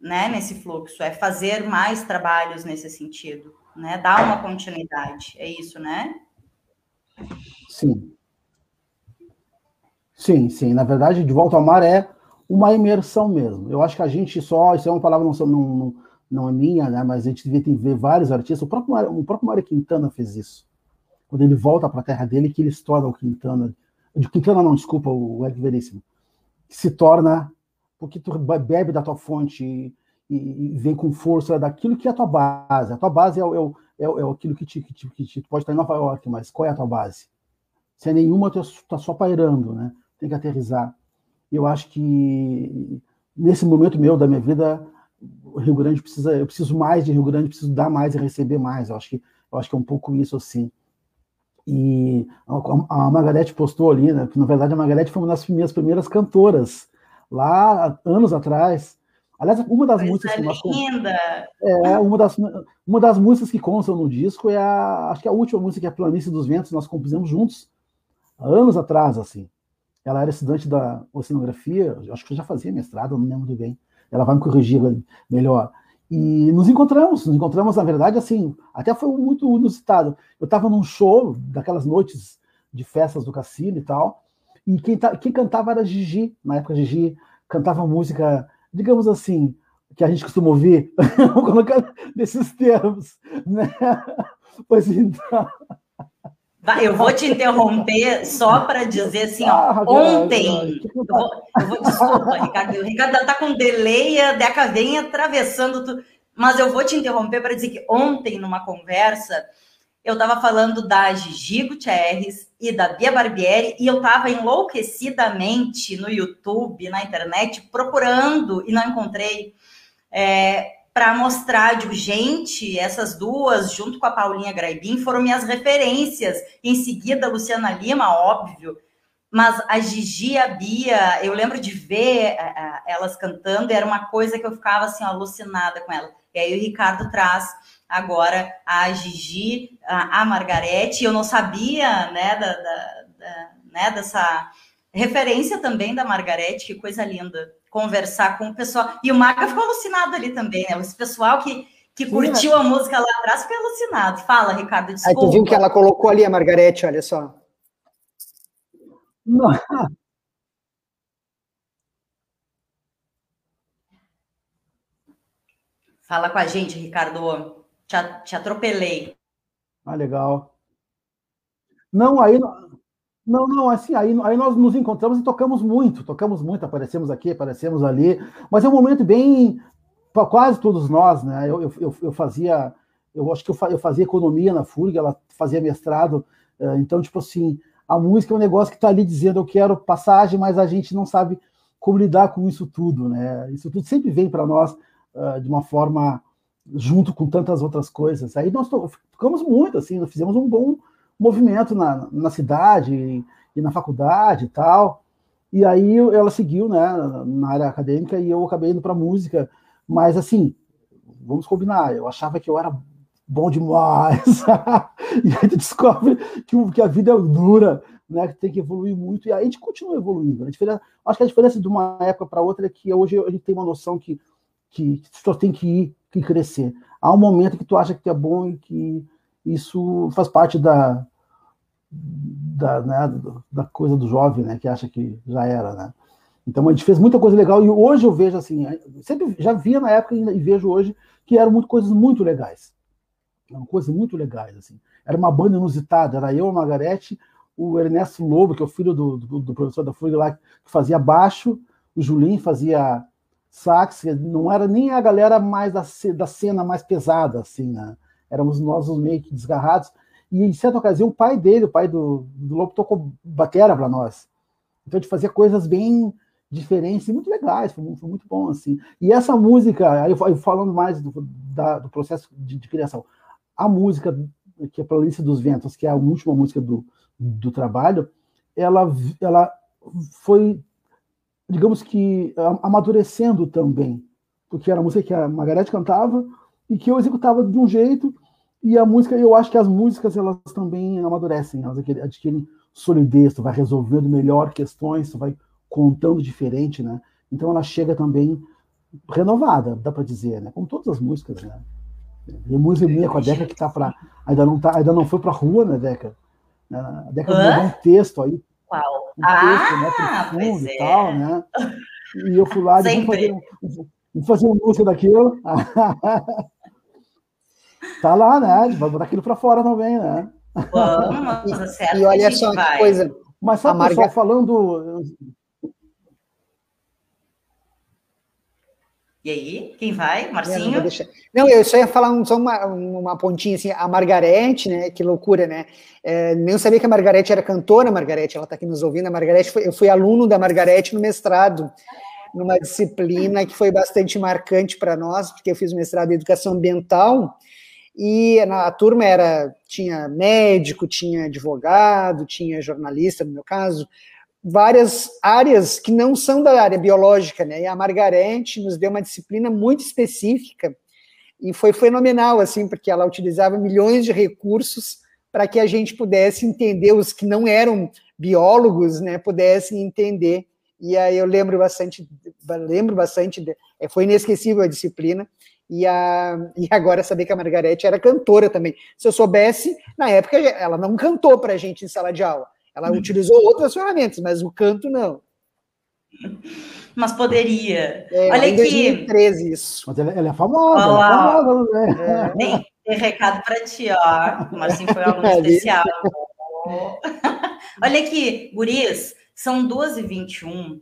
né, nesse fluxo, é fazer mais trabalhos nesse sentido né? Dar uma continuidade, é isso, né? Sim. Sim, sim. Na verdade, de volta ao mar é uma imersão mesmo. Eu acho que a gente só, isso é uma palavra não, não, não é minha, né? Mas a gente devia ver vários artistas. O próprio, o próprio Mário Quintana fez isso. Quando ele volta para a terra dele, que ele torna o Quintana. De Quintana não, desculpa, o Eric Veríssimo. Se torna, porque tu bebe da tua fonte e, vem com força daquilo que é a tua base. A tua base é, é, é, é aquilo que te, que, te, que te, pode estar em Nova York, mas qual é a tua base? Se é nenhuma, tu está só pairando, né? Tem que aterrizar. Eu acho que nesse momento meu da minha vida, o Rio Grande precisa, eu preciso mais de Rio Grande, preciso dar mais e receber mais. Eu acho que, eu acho que é um pouco isso assim. E a, a Margarete postou ali, né? Que na verdade a Margarete foi uma das minhas primeiras cantoras lá anos atrás Aliás, uma das Coisa músicas que nós linda. É, uma das, uma das músicas que constam no disco é a, acho que a última música que é a Planície dos Ventos, nós compusemos juntos, anos atrás, assim. Ela era estudante da oceanografia, acho que já fazia mestrado, não lembro muito bem. Ela vai me corrigir melhor. E nos encontramos, nos encontramos, na verdade, assim, até foi muito inusitado. Eu estava num show, daquelas noites de festas do cassino e tal, e quem, tá, quem cantava era Gigi, na época Gigi cantava música digamos assim, que a gente costuma ouvir, vou colocar nesses termos, né? Pois então. Eu vou te interromper só para dizer assim, ó, ah, ontem. Eu vou, eu vou, desculpa, Ricardo. O Ricardo está com delay, a Deca vem atravessando tudo. Mas eu vou te interromper para dizer que ontem, numa conversa, eu estava falando da Gigi Gutierrez e da Bia Barbieri, e eu estava enlouquecidamente no YouTube, na internet, procurando e não encontrei é, para mostrar, digo, gente, essas duas, junto com a Paulinha Graibin, foram minhas referências. Em seguida, a Luciana Lima, óbvio, mas a Gigi e a Bia, eu lembro de ver elas cantando, era uma coisa que eu ficava assim, alucinada com ela. E aí o Ricardo traz agora a Gigi, a Margarete, eu não sabia, né, da, da, da, né, dessa referência também da Margarete, que coisa linda, conversar com o pessoal, e o Maga ficou alucinado ali também, né, esse pessoal que, que curtiu a música lá atrás foi alucinado. Fala, Ricardo, desculpa. Aí tu viu que ela colocou ali a Margarete, olha só. Não. Fala com a gente, Ricardo. Te, te atropelei. Ah, legal. Não, aí não, não, assim, aí, aí nós nos encontramos e tocamos muito, tocamos muito, aparecemos aqui, aparecemos ali, mas é um momento bem para quase todos nós, né? Eu, eu, eu fazia, eu acho que eu, eu fazia economia na FURG, ela fazia mestrado, eh, então, tipo assim, a música é um negócio que está ali dizendo eu quero passagem, mas a gente não sabe como lidar com isso tudo, né? Isso tudo sempre vem para nós uh, de uma forma junto com tantas outras coisas. Aí nós tocamos muito, assim, nós fizemos um bom movimento na, na cidade e, e na faculdade e tal. E aí ela seguiu, né, na área acadêmica e eu acabei indo para música. Mas assim, vamos combinar, eu achava que eu era bom demais. e aí tu descobre que, que a vida é dura, né, que tem que evoluir muito. E aí a gente continua evoluindo. A diferença, acho que a diferença de uma época para outra é que hoje a gente tem uma noção que, que só tem que ir, que crescer. Há um momento que tu acha que tu é bom e que isso faz parte da, da, né, da coisa do jovem, né, que acha que já era, né. Então a gente fez muita coisa legal e hoje eu vejo assim, sempre já via na época e vejo hoje que eram muito coisas muito legais, eram coisas muito legais assim. Era uma banda inusitada, era eu, a Margarete, o Ernesto Lobo, que é o filho do, do, do professor da FURG lá, que fazia baixo, o Julinho fazia sax, não era nem a galera mais da, da cena mais pesada, assim, né? Éramos nós os meio que desgarrados, e em certa ocasião, o pai dele, o pai do, do Lobo, tocou batera para nós. Então a gente fazia coisas bem diferentes e muito legais, foi, foi, muito bom, assim. E essa música, aí falando mais do, da, do processo de, de, criação, a música, que é a Playlist dos Ventos, que é a última música do, do trabalho, ela, ela foi, digamos que, amadurecendo também, porque era a música que a Margarete cantava e que eu executava de um jeito e a música, eu acho que as músicas elas também amadurecem, elas adquirem solidez, tu vai resolvendo melhor questões, tu vai contando diferente, né? Então ela chega também renovada, dá para dizer, né? Como todas as músicas, né? E a música minha com a Deca que tá para ainda não tá, ainda não foi para rua, né, Deca? A Deca mandou um texto aí. Qual? Um texto, né, ah, né, profundo e tal, é. né? E eu fui lá e fazer, fazer uma música daquilo. Tá lá, né? Vai botar aquilo para fora também, né? Vamos, e, e olha só que coisa. Mas sabe, Marga... pessoal, falando. E aí, quem vai? Marcinho? Não, não, eu só ia falar só uma, uma pontinha assim, a Margarete, né? Que loucura, né? É, nem sabia que a Margarete era cantora, Margarete, ela está aqui nos ouvindo. A Margarete, eu fui aluno da Margarete no mestrado, numa disciplina que foi bastante marcante para nós, porque eu fiz mestrado em educação ambiental e na, a turma era tinha médico, tinha advogado, tinha jornalista, no meu caso, várias áreas que não são da área biológica, né? E a Margarete nos deu uma disciplina muito específica e foi fenomenal, assim, porque ela utilizava milhões de recursos para que a gente pudesse entender, os que não eram biólogos, né, pudessem entender. E aí eu lembro bastante, lembro bastante, é, foi inesquecível a disciplina. E, a, e agora saber que a Margarete era cantora também. Se eu soubesse, na época ela não cantou para a gente em sala de aula. Ela hum. utilizou outras ferramentas, mas o canto não. Mas poderia. É, Olha aqui. 2013 isso. Mas ela, ela é famosa. Olá. Ela é famosa né? é. Tem, tem recado para ti, ó. Mas assim foi um especial. Olha aqui, guris, são 12h21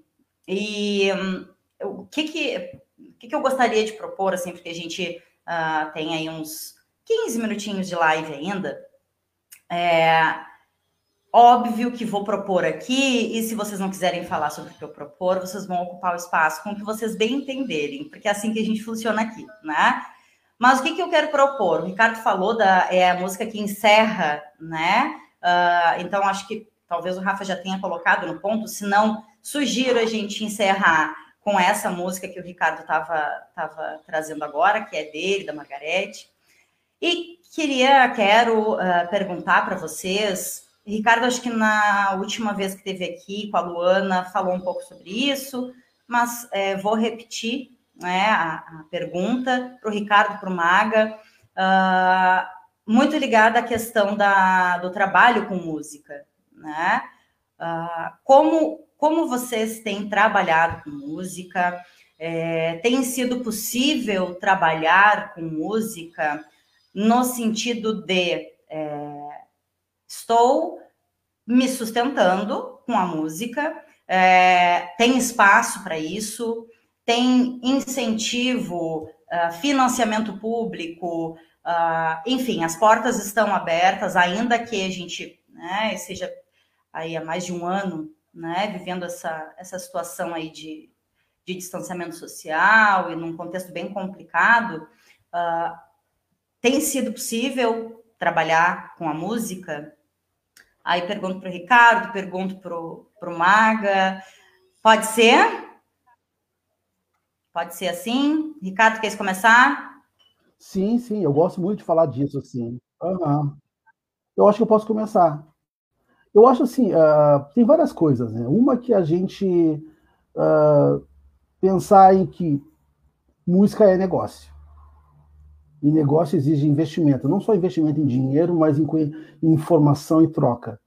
e hum, o que que que, que eu gostaria de propor, assim, porque a gente uh, tem aí uns 15 minutinhos de live ainda. É óbvio que vou propor aqui, e se vocês não quiserem falar sobre o que eu propor, vocês vão ocupar o espaço com o que vocês bem entenderem, porque é assim que a gente funciona aqui, né? Mas o que, que eu quero propor? O Ricardo falou da é a música que encerra, né? Uh, então acho que talvez o Rafa já tenha colocado no ponto, se não, sugiro a gente encerrar com essa música que o Ricardo estava trazendo agora, que é dele, da Margarete. E queria, quero uh, perguntar para vocês, Ricardo, acho que na última vez que esteve aqui com a Luana falou um pouco sobre isso, mas é, vou repetir né, a, a pergunta para o Ricardo, para o Maga, uh, muito ligada à questão da, do trabalho com música, né? Uh, como como vocês têm trabalhado com música? É, tem sido possível trabalhar com música no sentido de é, estou me sustentando com a música, é, tem espaço para isso, tem incentivo, uh, financiamento público, uh, enfim, as portas estão abertas, ainda que a gente né, seja aí há mais de um ano né, vivendo essa, essa situação aí de, de distanciamento social e num contexto bem complicado, uh, tem sido possível trabalhar com a música? Aí pergunto para o Ricardo, pergunto para o Maga. Pode ser? Pode ser assim? Ricardo, quer começar? Sim, sim, eu gosto muito de falar disso, assim. Uhum. Eu acho que eu posso começar. Eu acho assim, uh, tem várias coisas, né? Uma que a gente uh, pensar em que música é negócio. E negócio exige investimento, não só investimento em dinheiro, mas em, em informação e troca.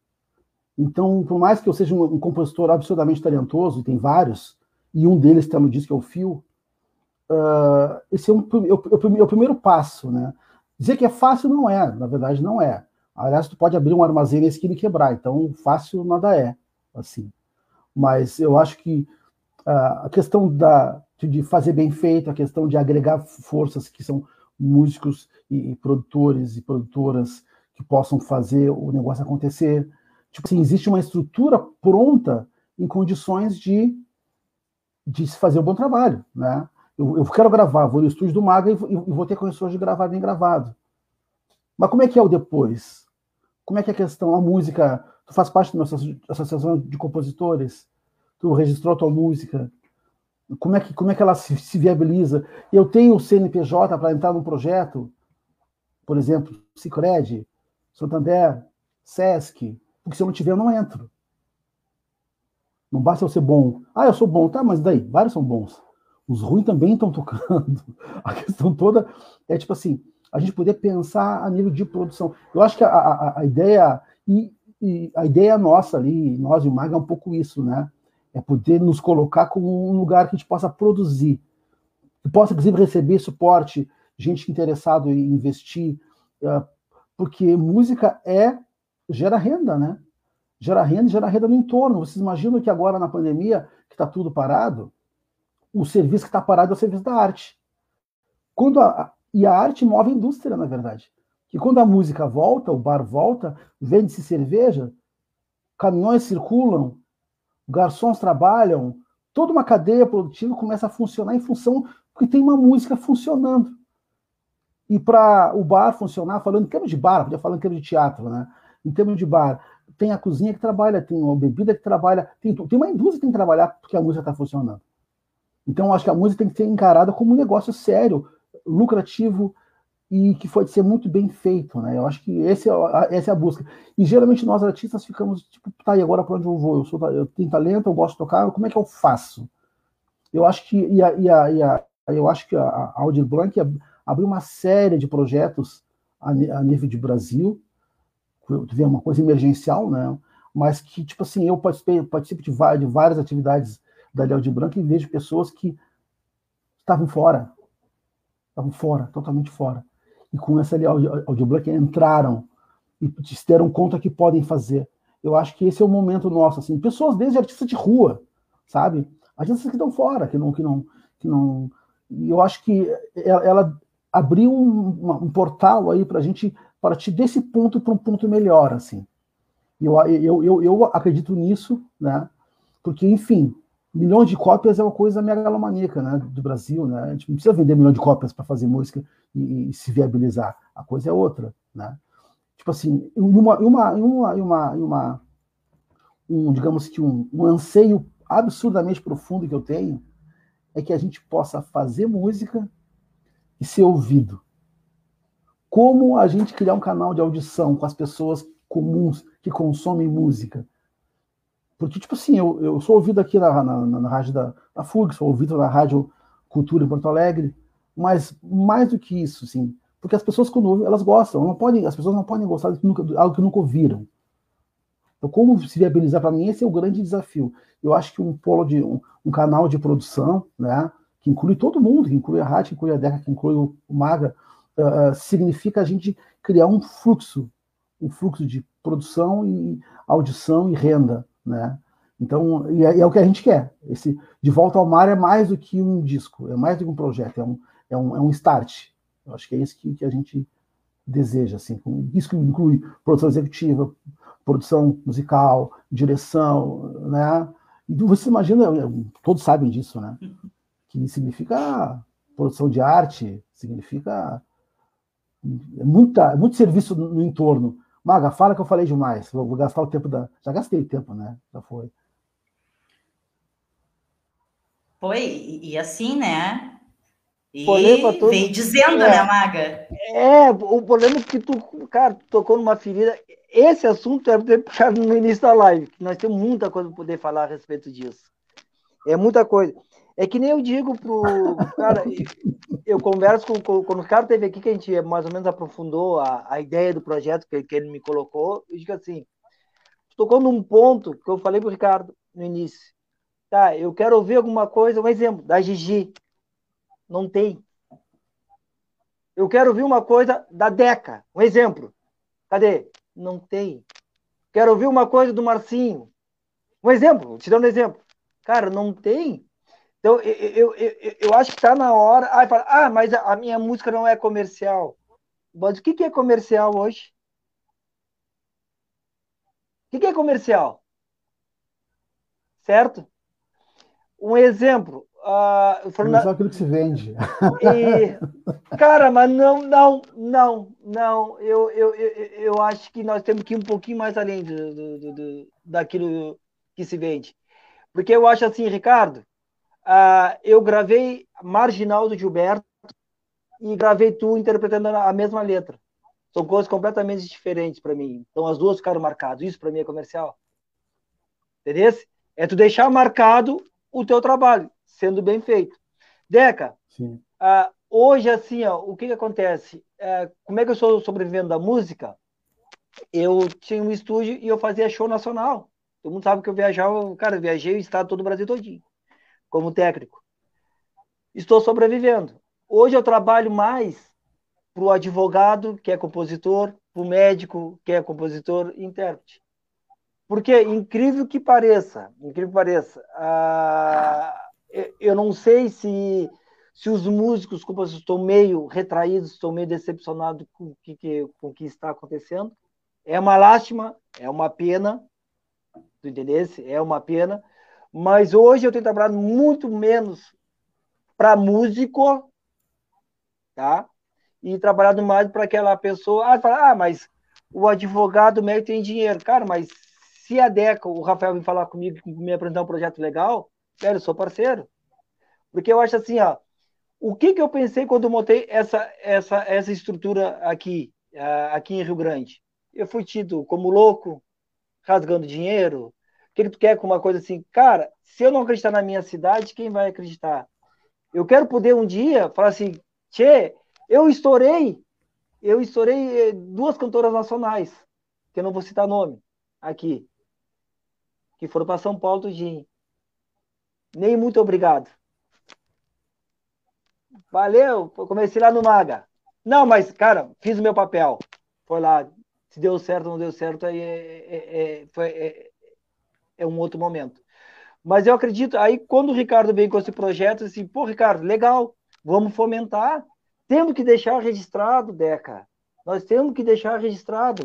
Então, por mais que eu seja um, um compositor absurdamente talentoso, e tem vários, e um deles está no disco, que é o Fio, uh, esse é, um, é, o, é o primeiro passo, né? Dizer que é fácil não é, na verdade não é. Aliás, tu pode abrir um armazém nesse que ele quebrar, então fácil nada é, assim. Mas eu acho que uh, a questão da, de fazer bem feito, a questão de agregar forças que são músicos e, e produtores e produtoras que possam fazer o negócio acontecer. Tipo assim, existe uma estrutura pronta em condições de, de se fazer um bom trabalho, né? Eu, eu quero gravar, vou no estúdio do Maga e, e vou ter condições de gravar bem gravado. Mas como é que é o depois? Como é que é a questão, a música, tu faz parte da associação de compositores, tu registrou tua música, como é que, como é que ela se, se viabiliza? Eu tenho o CNPJ para entrar num projeto, por exemplo, Cicred, Santander, Sesc, porque se eu não tiver, eu não entro. Não basta eu ser bom. Ah, eu sou bom, tá, mas daí? Vários são bons. Os ruins também estão tocando. A questão toda é tipo assim, a gente poder pensar a nível de produção. Eu acho que a, a, a ideia e, e, a ideia nossa ali, nós e o Mag, é um pouco isso, né? É poder nos colocar como um lugar que a gente possa produzir, que possa, inclusive, receber suporte, gente interessada em investir, uh, porque música é gera renda, né? Gera renda, gera renda no entorno. Vocês imaginam que agora na pandemia, que está tudo parado, o serviço que está parado é o serviço da arte. Quando a, e a arte move a indústria, na verdade. Que quando a música volta, o bar volta, vende-se cerveja, caminhões circulam, garçons trabalham, toda uma cadeia produtiva começa a funcionar em função porque tem uma música funcionando. E para o bar funcionar, falando em termos de bar, podia falar em termos de teatro, né? Em termos de bar, tem a cozinha que trabalha, tem a bebida que trabalha, tem, tem uma indústria que tem que trabalhar porque a música está funcionando. Então, acho que a música tem que ser encarada como um negócio sério, lucrativo e que pode ser muito bem feito, né? Eu acho que esse é, essa é a busca. E geralmente nós artistas ficamos tipo, tá, e agora para onde eu vou? Eu, sou, eu tenho talento, eu gosto de tocar, como é que eu faço? Eu acho que e a, e a, e a eu acho que a, Aldir Blanc abriu uma série de projetos a, a nível de Brasil, teve uma coisa emergencial, né? Mas que tipo assim eu participei, participo de, de várias atividades da Aldir Blanc e vejo pessoas que estavam fora, estavam fora, totalmente fora. E com essa audiobook entraram e se deram conta que podem fazer. Eu acho que esse é o momento nosso, assim, pessoas desde artistas de rua, sabe? Artistas que estão fora, que não, que não, que não. Eu acho que ela, ela abriu um, um, portal aí para a gente partir desse ponto para um ponto melhor, assim. Eu, eu, eu, eu acredito nisso, né? Porque, enfim, milhões de cópias é uma coisa megalomaníaca, né, do Brasil, né? A gente não precisa vender milhões de cópias para fazer música e, e, se viabilizar. A coisa é outra, né? Tipo assim, uma, uma, uma, uma, uma um, digamos que um, um anseio absurdamente profundo que eu tenho é que a gente possa fazer música e ser ouvido. Como a gente criar um canal de audição com as pessoas comuns que consomem música, porque, tipo assim, eu, eu sou ouvido aqui na, na, na, na rádio da, da FUG, sou ouvido na rádio Cultura em Porto Alegre, mas mais do que isso, assim, porque as pessoas quando ouvem, elas gostam, não podem, as pessoas não podem gostar de algo que nunca ouviram. Então, como se viabilizar para mim, esse é o grande desafio. Eu acho que um polo de um, um canal de produção, né, que inclui todo mundo, que inclui a Rádio, que inclui a Deca, que inclui o Maga, uh, significa a gente criar um fluxo, um fluxo de produção e audição e renda, né? Então, e é, é, o que a gente quer. Esse De Volta ao Mar é mais do que um disco, é mais do que um projeto, é um, é um, é um start. Eu acho que é isso que, que a gente deseja, assim. Isso inclui produção executiva, produção musical, direção, né? E você imagina, todos sabem disso, né? Que significa produção de arte, significa muita, muito serviço no entorno. Maga, fala que eu falei demais. Vou, vou gastar o tempo da. Já gastei tempo, né? Já foi. Foi, e assim, né? E vem dizendo, né, é, né, Maga? É, o problema é que tu, cara, tu tocou numa ferida. Esse assunto era ter puxado no início da live, que nós temos muita coisa para poder falar a respeito disso. É muita coisa. É que nem eu digo pro cara, eu converso com, com quando o cara teve aqui que a gente mais ou menos aprofundou a, a ideia do projeto que, que ele me colocou, eu digo assim, tocou num ponto que eu falei pro Ricardo no início. Tá, eu quero ouvir alguma coisa, um exemplo, da Gigi. Não tem. Eu quero ouvir uma coisa da Deca, um exemplo. Cadê? Não tem. Quero ouvir uma coisa do Marcinho. Um exemplo, te dando um exemplo. Cara, não tem. Então, eu, eu, eu, eu acho que está na hora. Ah, fala, ah, mas a, minha música não é comercial. Mas o que, que é comercial hoje? O que, que é comercial? Certo? Um exemplo. Uh, falando, só aquilo que se vende. E, cara, mas não, não, não, não. Eu, eu, eu, eu acho que nós temos que ir um pouquinho mais além do, do, do, daquilo que se vende. Porque eu acho assim, Ricardo, uh, eu gravei Marginal do Gilberto e gravei tu interpretando a mesma letra. São coisas completamente diferentes para mim. Então as duas ficaram marcadas. Isso para mim é comercial. Entendeu? É tu deixar marcado o teu trabalho, sendo bem feito. Deca, uh, hoje assim, ó, o que, que acontece? Uh, como é que eu estou sobrevivendo da música? Eu tinha um estúdio e eu fazia show nacional. Todo mundo sabe que eu viajava, cara, eu viajei o estado todo o Brasil todinho como técnico. Estou sobrevivendo. Hoje eu trabalho mais para o advogado, que é compositor, para o médico, que é compositor e intérprete. Porque, incrível que pareça, incrível que pareça, eu não sei se, se os músicos compositores estão meio retraídos, estão meio decepcionados com o que, que, com o que está acontecendo. É uma lástima, é uma pena, tu entendesse? É uma pena, mas hoje eu tenho trabalhado muito menos para músico, tá? E trabalhado mais para aquela pessoa. Ah, fala, ah, mas o advogado médico tem dinheiro. Cara, mas se a Deca, o Rafael me falar comigo, me apresentar um projeto legal, velho, eu sou parceiro. Porque eu acho assim, ó, o que, que eu pensei quando montei essa, essa, essa estrutura aqui, aqui em Rio Grande? Eu fui tido como louco, rasgando dinheiro, que, que tu quer com uma coisa assim? Cara, se eu não acreditar na minha cidade, quem vai acreditar? Eu quero poder um dia falar assim, Tchê, eu estourei, eu estourei eh, duas cantoras nacionais, que eu não vou citar nome aqui, que foram para São Paulo tudinho. Nem muito obrigado. Valeu, comecei lá no Maga. Não, mas, cara, fiz o meu papel. Foi lá. Se deu certo ou não deu certo, aí é, é, é, foi, é, um outro momento. Mas eu acredito, aí quando o Ricardo vem com esse projeto, assim, pô, Ricardo, legal, vamos fomentar. Temos que deixar registrado, Deca. Nós temos que deixar registrado.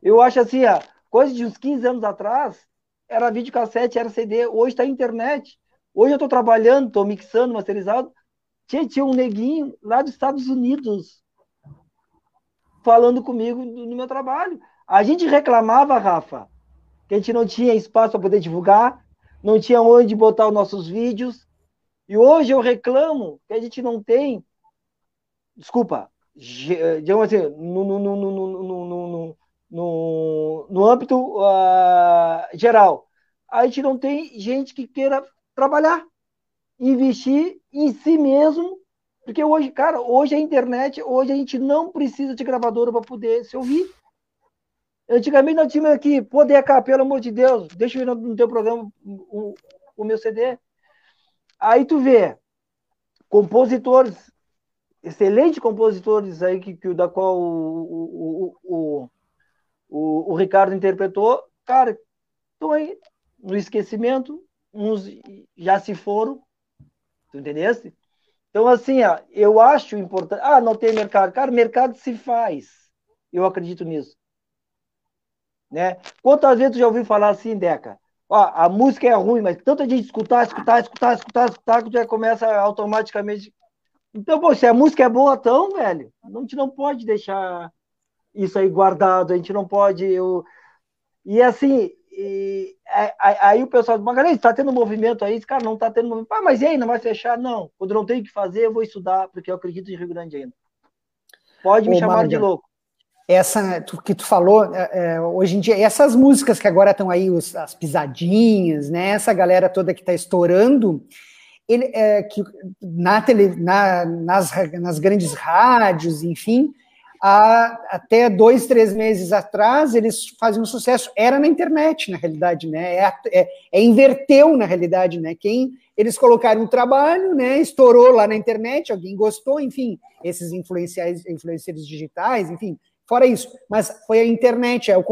Eu acho assim, ó, coisa de uns 15 anos atrás, era videocassete, era CD, hoje está internet. Hoje eu estou trabalhando, estou mixando, masterizado. Tinha, tinha um neguinho lá dos Estados Unidos falando comigo no meu trabalho. A gente reclamava, Rafa, que a gente não tinha espaço para poder divulgar, não tinha onde botar os nossos vídeos. E hoje eu reclamo que a gente não tem, desculpa, digamos assim, no, no, no, no, no, no âmbito uh, geral, a gente não tem gente que queira trabalhar, investir em si mesmo, porque hoje, cara, hoje a internet, hoje a gente não precisa de gravadora para poder se ouvir. Antigamente nós tínhamos aqui, pô, DK, pelo amor de Deus, deixa eu ir no, teu programa o, o meu CD. Aí tu vê, compositores, excelentes compositores aí, que, que, da qual o, o, o, o, Ricardo interpretou, cara, estão aí no esquecimento, uns já se foram, tu entendesse? Então, assim, ó, eu acho importante. Ah, não tem mercado. Cara, mercado se faz. Eu acredito nisso. Né? Quantas vezes tu já ouviu falar assim, Deca? Ó, a música é ruim, mas tanta gente escutar, escutar, escutar, escutar, escutar, que já começa automaticamente. Então, pô, se a música é boa, tão, velho, a gente não pode deixar isso aí guardado, a gente não pode. Eu... E assim, e, aí o pessoal diz, galera, está tendo movimento aí, cara, não está tendo movimento. Ah, mas e aí, não vai fechar? Não, quando não tenho o que fazer, eu vou estudar, porque eu acredito em Rio Grande ainda. Pode me Ô, chamar Marga, de louco essa que tu falou é, é, hoje em dia, essas músicas que agora estão aí, os, as pisadinhas, né? Essa galera toda que está estourando, ele, é, que na, tele, na nas, nas grandes rádios, enfim, até dois, três meses atrás, eles faziam sucesso. Era na internet, na realidade, né? É, é, é inverteu, na realidade, né? Quem eles colocaram um trabalho, né? Estourou lá na internet, alguém gostou, enfim, esses influenciais, influenciadores digitais, enfim, Fora isso, mas foi a internet, é o,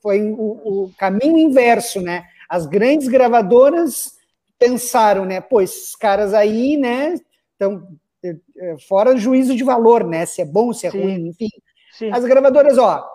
foi o, o caminho inverso, né? As grandes gravadoras pensaram, né? Pô, esses caras aí, né? Estão é, fora juízo de valor, né? Se é bom, se é Sim. ruim, enfim. Sim. As gravadoras, ó,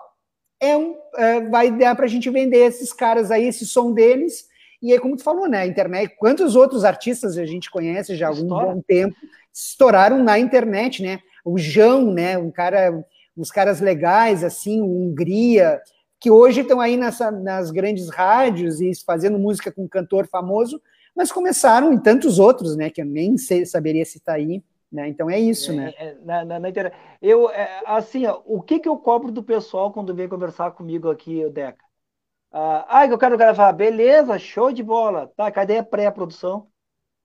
é um, é, vai dar para a gente vender esses caras aí, esse som deles. E aí, como tu falou, né? A internet, quantos outros artistas a gente conhece já há algum bom tempo estouraram na internet, né? O João, né? Um cara uns caras legais, assim, Hungria, que hoje estão aí nessa, nas grandes rádios e fazendo música com um cantor famoso, mas começaram em tantos outros, né, que eu nem sei, saberia citar aí, né, então é isso, né. É, é, na, na, na internet. Eu, é, assim, ó, o que que eu cobro do pessoal quando vem conversar comigo aqui, Deca? Ah, eu quero gravar, beleza, show de bola, tá, cadê a pré-produção?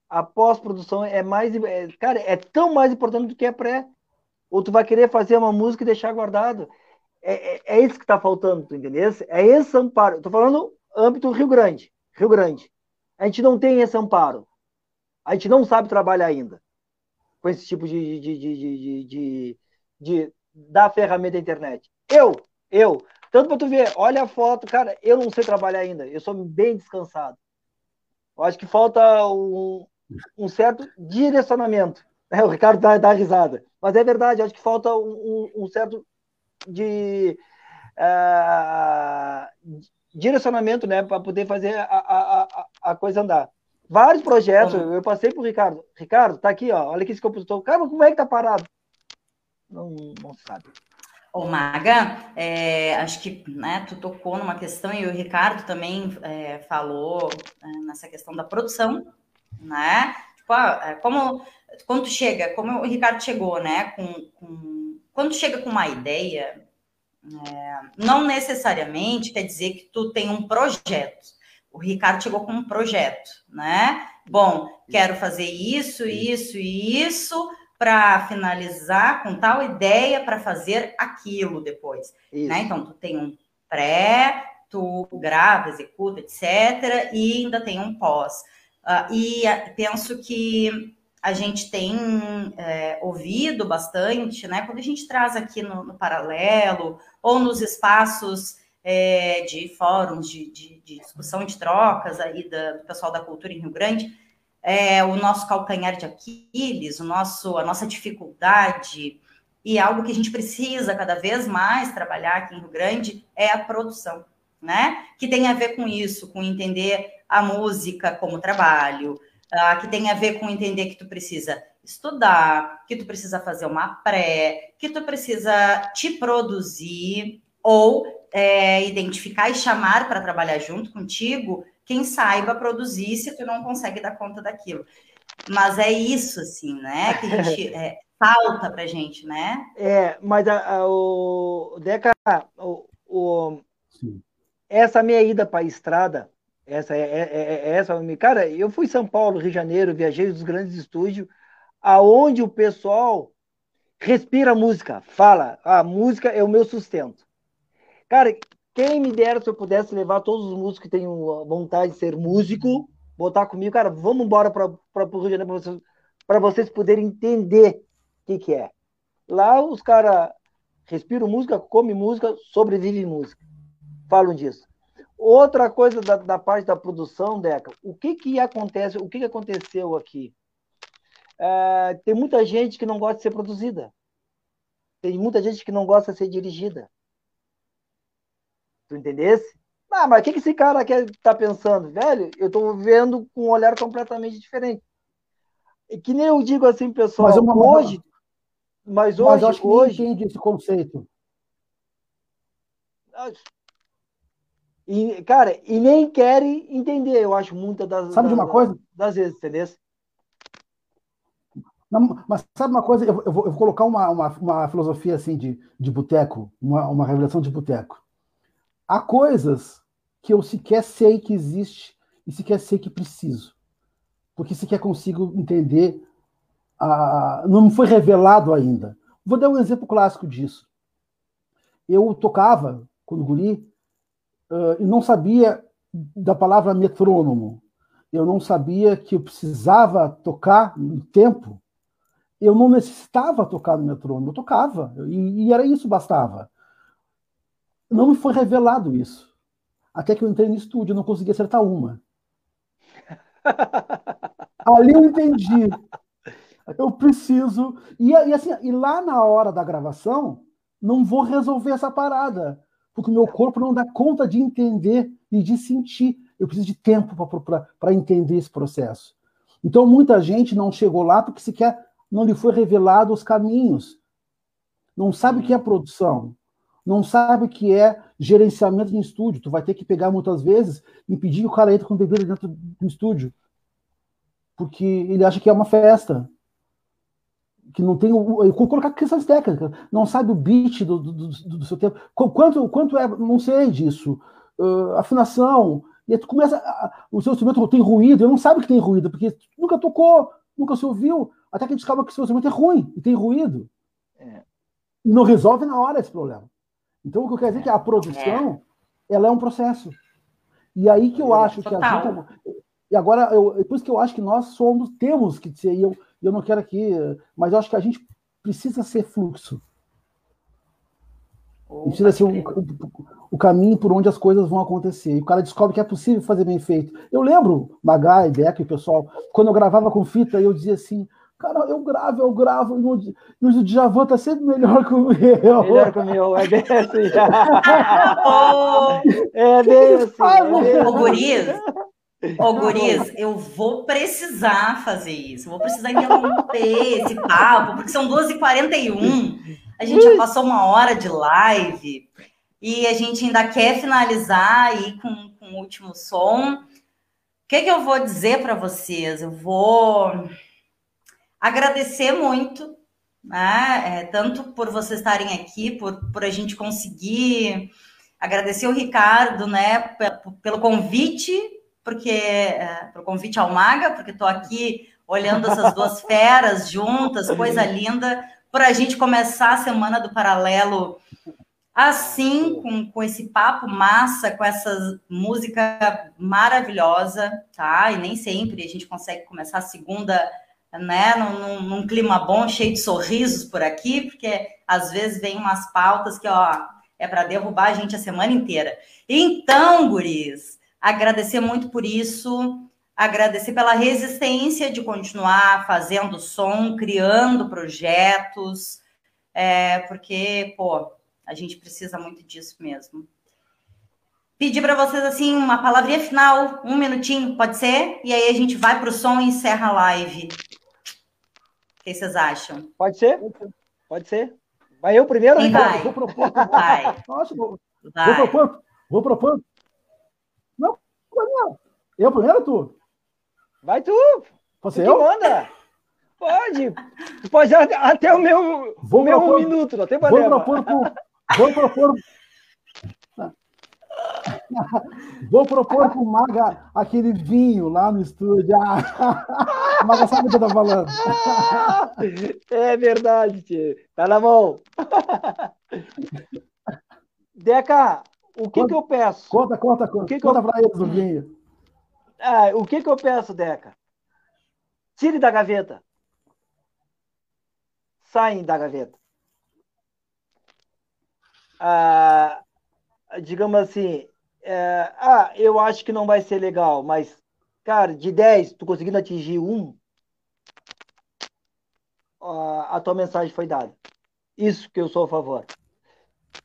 A pós-produção é mais, é, cara, é tão mais importante do que a pré. Ou tu vai querer fazer uma música e deixar guardado. É, é, é isso que está faltando, tu entendeu? É esse amparo. Estou falando âmbito Rio Grande. Rio Grande. A gente não tem esse amparo. A gente não sabe trabalhar ainda com esse tipo de, de, de, de, de da ferramenta internet. Eu, eu, tanto para tu ver, olha a foto, cara, eu não sei trabalhar ainda, eu sou bem descansado. Eu acho que falta um, um certo direcionamento. É, o Ricardo dá, dá risada. Mas é verdade, acho que falta um, um certo de uh, direcionamento, né, para poder fazer a, a, a, coisa andar. Vários projetos, uhum. eu passei para o Ricardo. Ricardo, tá aqui, ó, olha aqui esse compositor. Cara, como é que tá parado? Não, não sabe. Ô, Maga, é, acho que né, tu tocou numa questão e o Ricardo também é, falou é, nessa questão da produção, né? Tipo, ah, é, como quando chega, como o Ricardo chegou, né? Com, com quando chega com uma ideia, é, não necessariamente quer dizer que tu tem um projeto. O Ricardo chegou com um projeto, né? Bom, quero fazer isso, isso e isso para finalizar com tal ideia para fazer aquilo depois, né? Então tu tem um pré, tu grava, executa, etc. E ainda tem um pós. Uh, e penso que a gente tem é, ouvido bastante, né? Quando a gente traz aqui no, no paralelo ou nos espaços é, de fóruns de, de, de, discussão de trocas aí da, do pessoal da cultura em Rio Grande, é, o nosso calcanhar de Aquiles, o nosso, a nossa dificuldade e algo que a gente precisa cada vez mais trabalhar aqui em Rio Grande é a produção, né? Que tem a ver com isso, com entender a música como trabalho, uh, que tem a ver com entender que tu precisa estudar, que tu precisa fazer uma pré, que tu precisa te produzir ou é, identificar e chamar para trabalhar junto contigo quem saiba produzir se tu não consegue dar conta daquilo. Mas é isso, assim, né? Que a gente é, falta para gente, né? É, mas a, a, o Deca, o, o essa minha ida para a estrada, essa é, é, é, é essa, cara, eu fui São Paulo, Rio de Janeiro, viajei nos grandes estúdios, aonde o pessoal respira música, fala, a música é o meu sustento. Cara, quem me dera se eu pudesse levar todos os músicos que têm vontade de ser músico, botar comigo, cara, vamos embora para o Rio de Janeiro para vocês poderem entender o que, que é. Lá os caras respiram música, comem música, sobrevivem música. Falam disso. Outra coisa da, da, parte da produção, Deca, o que que acontece, o que, que aconteceu aqui? É, tem muita gente que não gosta de ser produzida. Tem muita gente que não gosta de ser dirigida. Tu entendesse? Ah, mas o que, que esse cara quer tá pensando? Velho, eu estou vendo com um olhar completamente diferente. E que nem eu digo assim, pessoal, mas uma, hoje. Mas hoje. Mas acho que hoje entende esse conceito. E, cara, e nem querem entender, eu acho, muitas das. Sabe das, de uma coisa? Das vezes, entendeu? Não, mas sabe uma coisa? Eu, eu, vou, eu vou, colocar uma, uma, uma, filosofia assim de, de boteco, uma, uma revelação de boteco. Há coisas que eu sequer sei que existe e sequer sei que preciso. Porque sequer consigo entender. A, não me foi revelado ainda. Vou dar um exemplo clássico disso. Eu tocava, quando guri, uh, e não sabia da palavra metrônomo. Eu não sabia que eu precisava tocar no tempo. Eu não necessitava tocar no metrônomo, eu tocava, e, e era isso, bastava. Não me foi revelado isso. Até que eu entrei no estúdio, eu não consegui acertar uma. Ali eu entendi. Eu preciso. E, e, assim, e lá na hora da gravação, não vou resolver essa parada porque o meu corpo não dá conta de entender e de sentir. Eu preciso de tempo para entender esse processo. Então, muita gente não chegou lá porque sequer não lhe foi revelado os caminhos. Não sabe o que é produção. Não sabe o que é gerenciamento de estúdio. Tu vai ter que pegar muitas vezes e pedir que o cara entre com bebida dentro do estúdio. Porque ele acha que é uma festa que não tem o. colocar questões técnicas, não sabe o beat do, do, do, do seu tempo. Quanto, quanto é, não sei disso. Uh, afinação. E aí tu começa. A, o seu instrumento tem ruído, eu não sabe que tem ruído, porque nunca tocou, nunca se ouviu, até que a gente descobre que o seu instrumento é ruim e tem ruído. É. E não resolve na hora esse problema. Então, o que eu quero dizer é que a produção é. ela é um processo. E aí que eu é, acho Total. que a gente. E agora, eu, é por isso que eu acho que nós somos, temos que ser, eu, eu não quero aqui, mas eu acho que a gente precisa ser fluxo. Oh, precisa ser o, o, o, caminho por onde as coisas vão acontecer. E o cara descobre que é possível fazer bem feito. Eu lembro, Magai, Beck e o pessoal, quando eu gravava com fita, eu dizia assim, cara, eu gravo, eu gravo, e o Djavan tá sempre melhor que o meu. Melhor que o meu, é bem assim. é bem. Ai, é bem Ô, Gurias, eu vou precisar fazer isso. Vou precisar interromper esse papo, porque são 12h41. A gente já passou uma hora de live e a gente ainda quer finalizar aí com, com o último som. O que, que eu vou dizer para vocês? Eu vou agradecer muito, né? É, tanto por vocês estarem aqui, por, por a gente conseguir. Agradecer o Ricardo, né, pelo convite porque é, para o convite ao Maga, porque estou aqui olhando essas duas feras juntas, coisa linda, para a gente começar a semana do paralelo assim, com, com esse papo massa, com essa música maravilhosa, tá? E nem sempre a gente consegue começar a segunda, né, num, num clima bom, cheio de sorrisos por aqui, porque às vezes vem umas pautas que, ó, é para derrubar a gente a semana inteira. Então, guris, agradecer muito por isso, agradecer pela resistência de continuar fazendo som, criando projetos, é, porque, pô, a gente precisa muito disso mesmo. Pedir para vocês, assim, uma palavrinha final, um minutinho, pode ser? E aí a gente vai para o som e encerra a live. O que vocês acham? Pode ser, pode ser. Vai eu primeiro? Quem vai? Vou propor. Vai. Nossa, vou, vai. vou propor. Vou propor. Eu primeiro tu? Vai tu. Você tu eu? manda. Pode. Tu pode até o meu, vou meu propor, um minuto, não tem problema. Vou propor pro, vou propor Vou propor pro Maga aquele vinho lá no estúdio. Ah, Maga sabe o que eu tô falando. É verdade, tio. Tá na mão. Deca, o que, conta, que eu peço? Conta, conta, conta. O que conta que eu... para eles. Ah, o que, que eu peço, Deca? Tire da gaveta. saem da gaveta. Ah, digamos assim, é, ah, eu acho que não vai ser legal, mas, cara, de 10, tu conseguindo atingir um, a tua mensagem foi dada. Isso que eu sou a favor.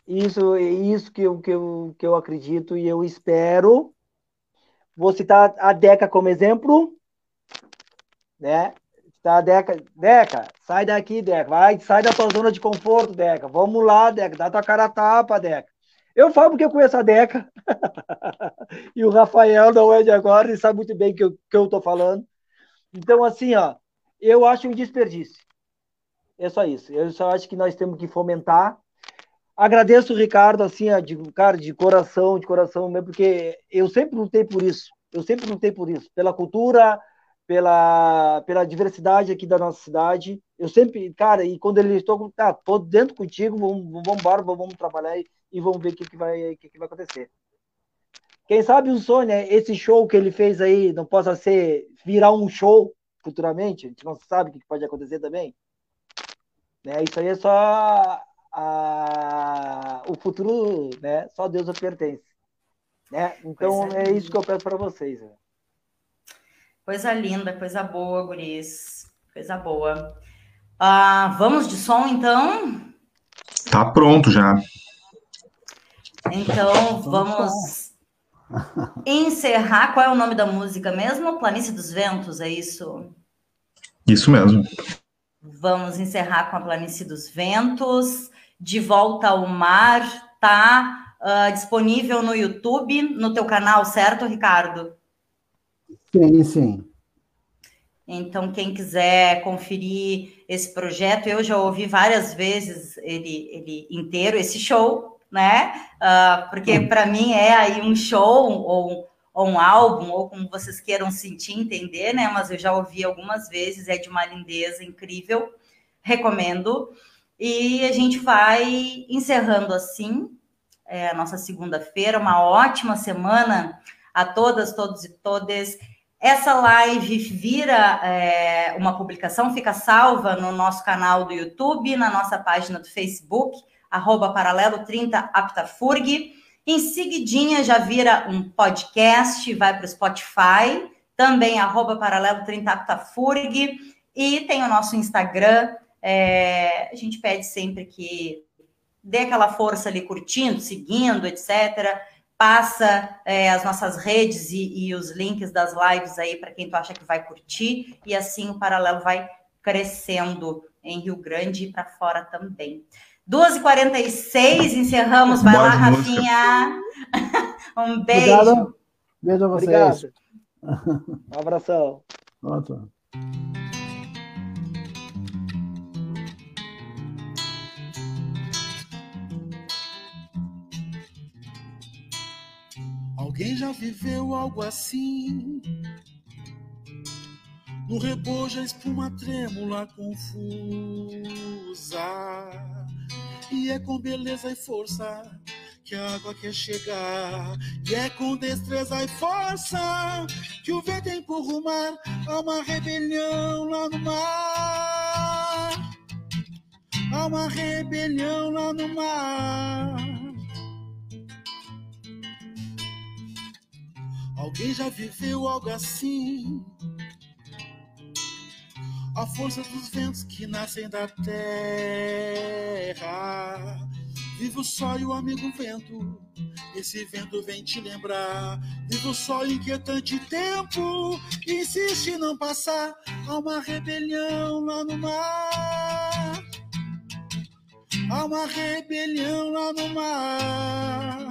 Isso, isso que eu, que, eu, que eu acredito e eu espero. Vou citar a Deca como exemplo, né? Tá, Deca, Deca, sai daqui, Deca, vai, sai da tua zona de conforto, Deca. Vamos lá, Deca, dá tua cara a tapa, Deca. Eu falo porque eu conheço a Deca. e o Rafael não é de agora, ele sabe muito bem que que eu tô falando. Então, assim, ó, eu acho um desperdício. É só isso. Eu só acho que nós temos que fomentar. Agradeço o Ricardo, assim, de, cara, de coração, de coração mesmo, porque eu sempre lutei por isso. Eu sempre lutei por isso, pela cultura, pela, pela diversidade aqui da nossa cidade. Eu sempre, cara, e quando ele estou, tá, tô dentro contigo, vamos, vamos embora, vamos trabalhar e, vamos ver o que, que, vai, que, que vai acontecer. Quem sabe o sonho, né, esse show que ele fez aí não possa ser virar um show futuramente, a gente não sabe o que pode acontecer também. Né? Isso aí é só a... o futuro, né? Só Deus a pertence. Né? Então é, é, isso que eu peço para vocês. Né? Coisa linda, coisa boa, guris. Coisa boa. Ah, vamos de som, então? Tá pronto já. Então, vamos encerrar. Qual é o nome da música mesmo? Planície dos Ventos, é isso? Isso mesmo. Vamos encerrar com a Planície dos Ventos. De volta ao mar, tá uh, disponível no YouTube, no teu canal, certo, Ricardo? Sim, sim. Então, quem quiser conferir esse projeto, eu já ouvi várias vezes ele, ele inteiro, esse show, né? Uh, porque para mim é aí um show ou ou um álbum, ou como vocês queiram sentir, entender, né? Mas eu já ouvi algumas vezes, é de uma lindeza incrível, recomendo. E a gente vai encerrando assim é, a nossa segunda-feira, uma ótima semana a todas, todos e todas. Essa live vira é, uma publicação, fica salva no nosso canal do YouTube, na nossa página do Facebook, arroba paralelo 30 aptafurg. Em seguidinha já vira um podcast, vai para o Spotify, também arroba paralelo 30 Furg, e tem o nosso Instagram. É, a gente pede sempre que dê aquela força ali curtindo, seguindo, etc. Passa é, as nossas redes e, e, os links das lives aí para quem tu acha que vai curtir, e assim o paralelo vai crescendo em Rio Grande e para fora também. 2h46, encerramos. Vai lá, Rafinha. um beijo. Obrigado. Beijo a vocês. Obrigado. Um abração. Pronto. Alguém já viveu algo assim? No rebojo a espuma trêmula confusa e é com beleza e força que a água quer chegar. E é com destreza e força que o vento empurra o mar a uma rebelião lá no mar. Há uma rebelião lá no mar. Alguém já viveu algo assim? a força dos ventos que nascem da terra. Viva o sol e o amigo vento, esse vento vem te lembrar. Viva o sol inquietante tempo, insiste em não passar. Há uma rebelião lá no mar. Há uma rebelião lá no mar.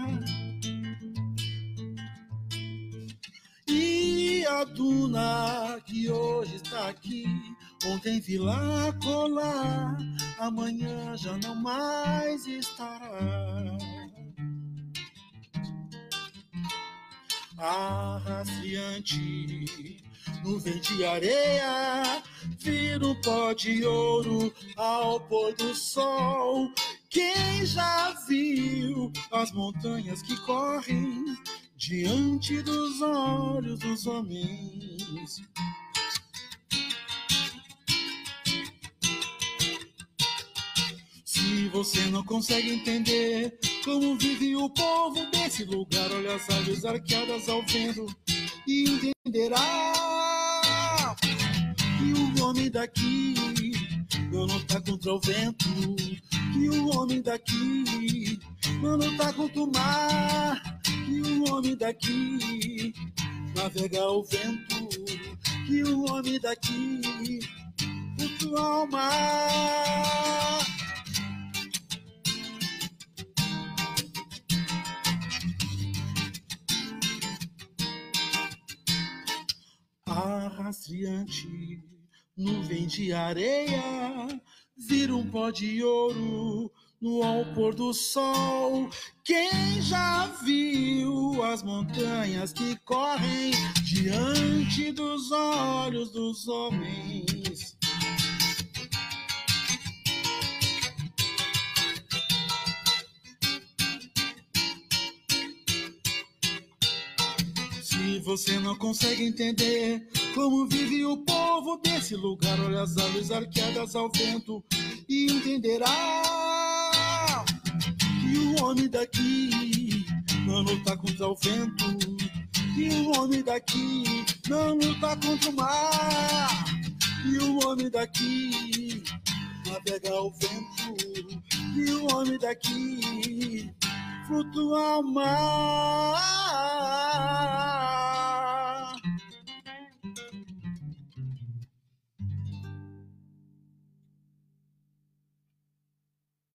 E a duna que hoje está aqui Ontem vi lá colar, amanhã já não mais estará. Arraciante, nuvem de areia, vira pó de ouro ao pôr do sol. Quem já viu as montanhas que correm diante dos olhos dos homens? você não consegue entender como vive o povo desse lugar, olha as aves arqueadas ao vento e entenderá que o homem daqui não luta contra o vento, que o homem daqui não luta contra o mar, que o homem daqui navega o vento, que o homem daqui flutua o mar. rastreante, nuvem de areia, vira um pó de ouro no ao pôr do sol. Quem já viu as montanhas que correm diante dos olhos dos homens? Se você não consegue entender como vive o povo desse lugar, olha as aves arqueadas ao vento e entenderá que o homem daqui não luta contra o vento, que o homem daqui não luta contra o mar, que o homem daqui navega o vento, que o homem daqui flutua ao mar.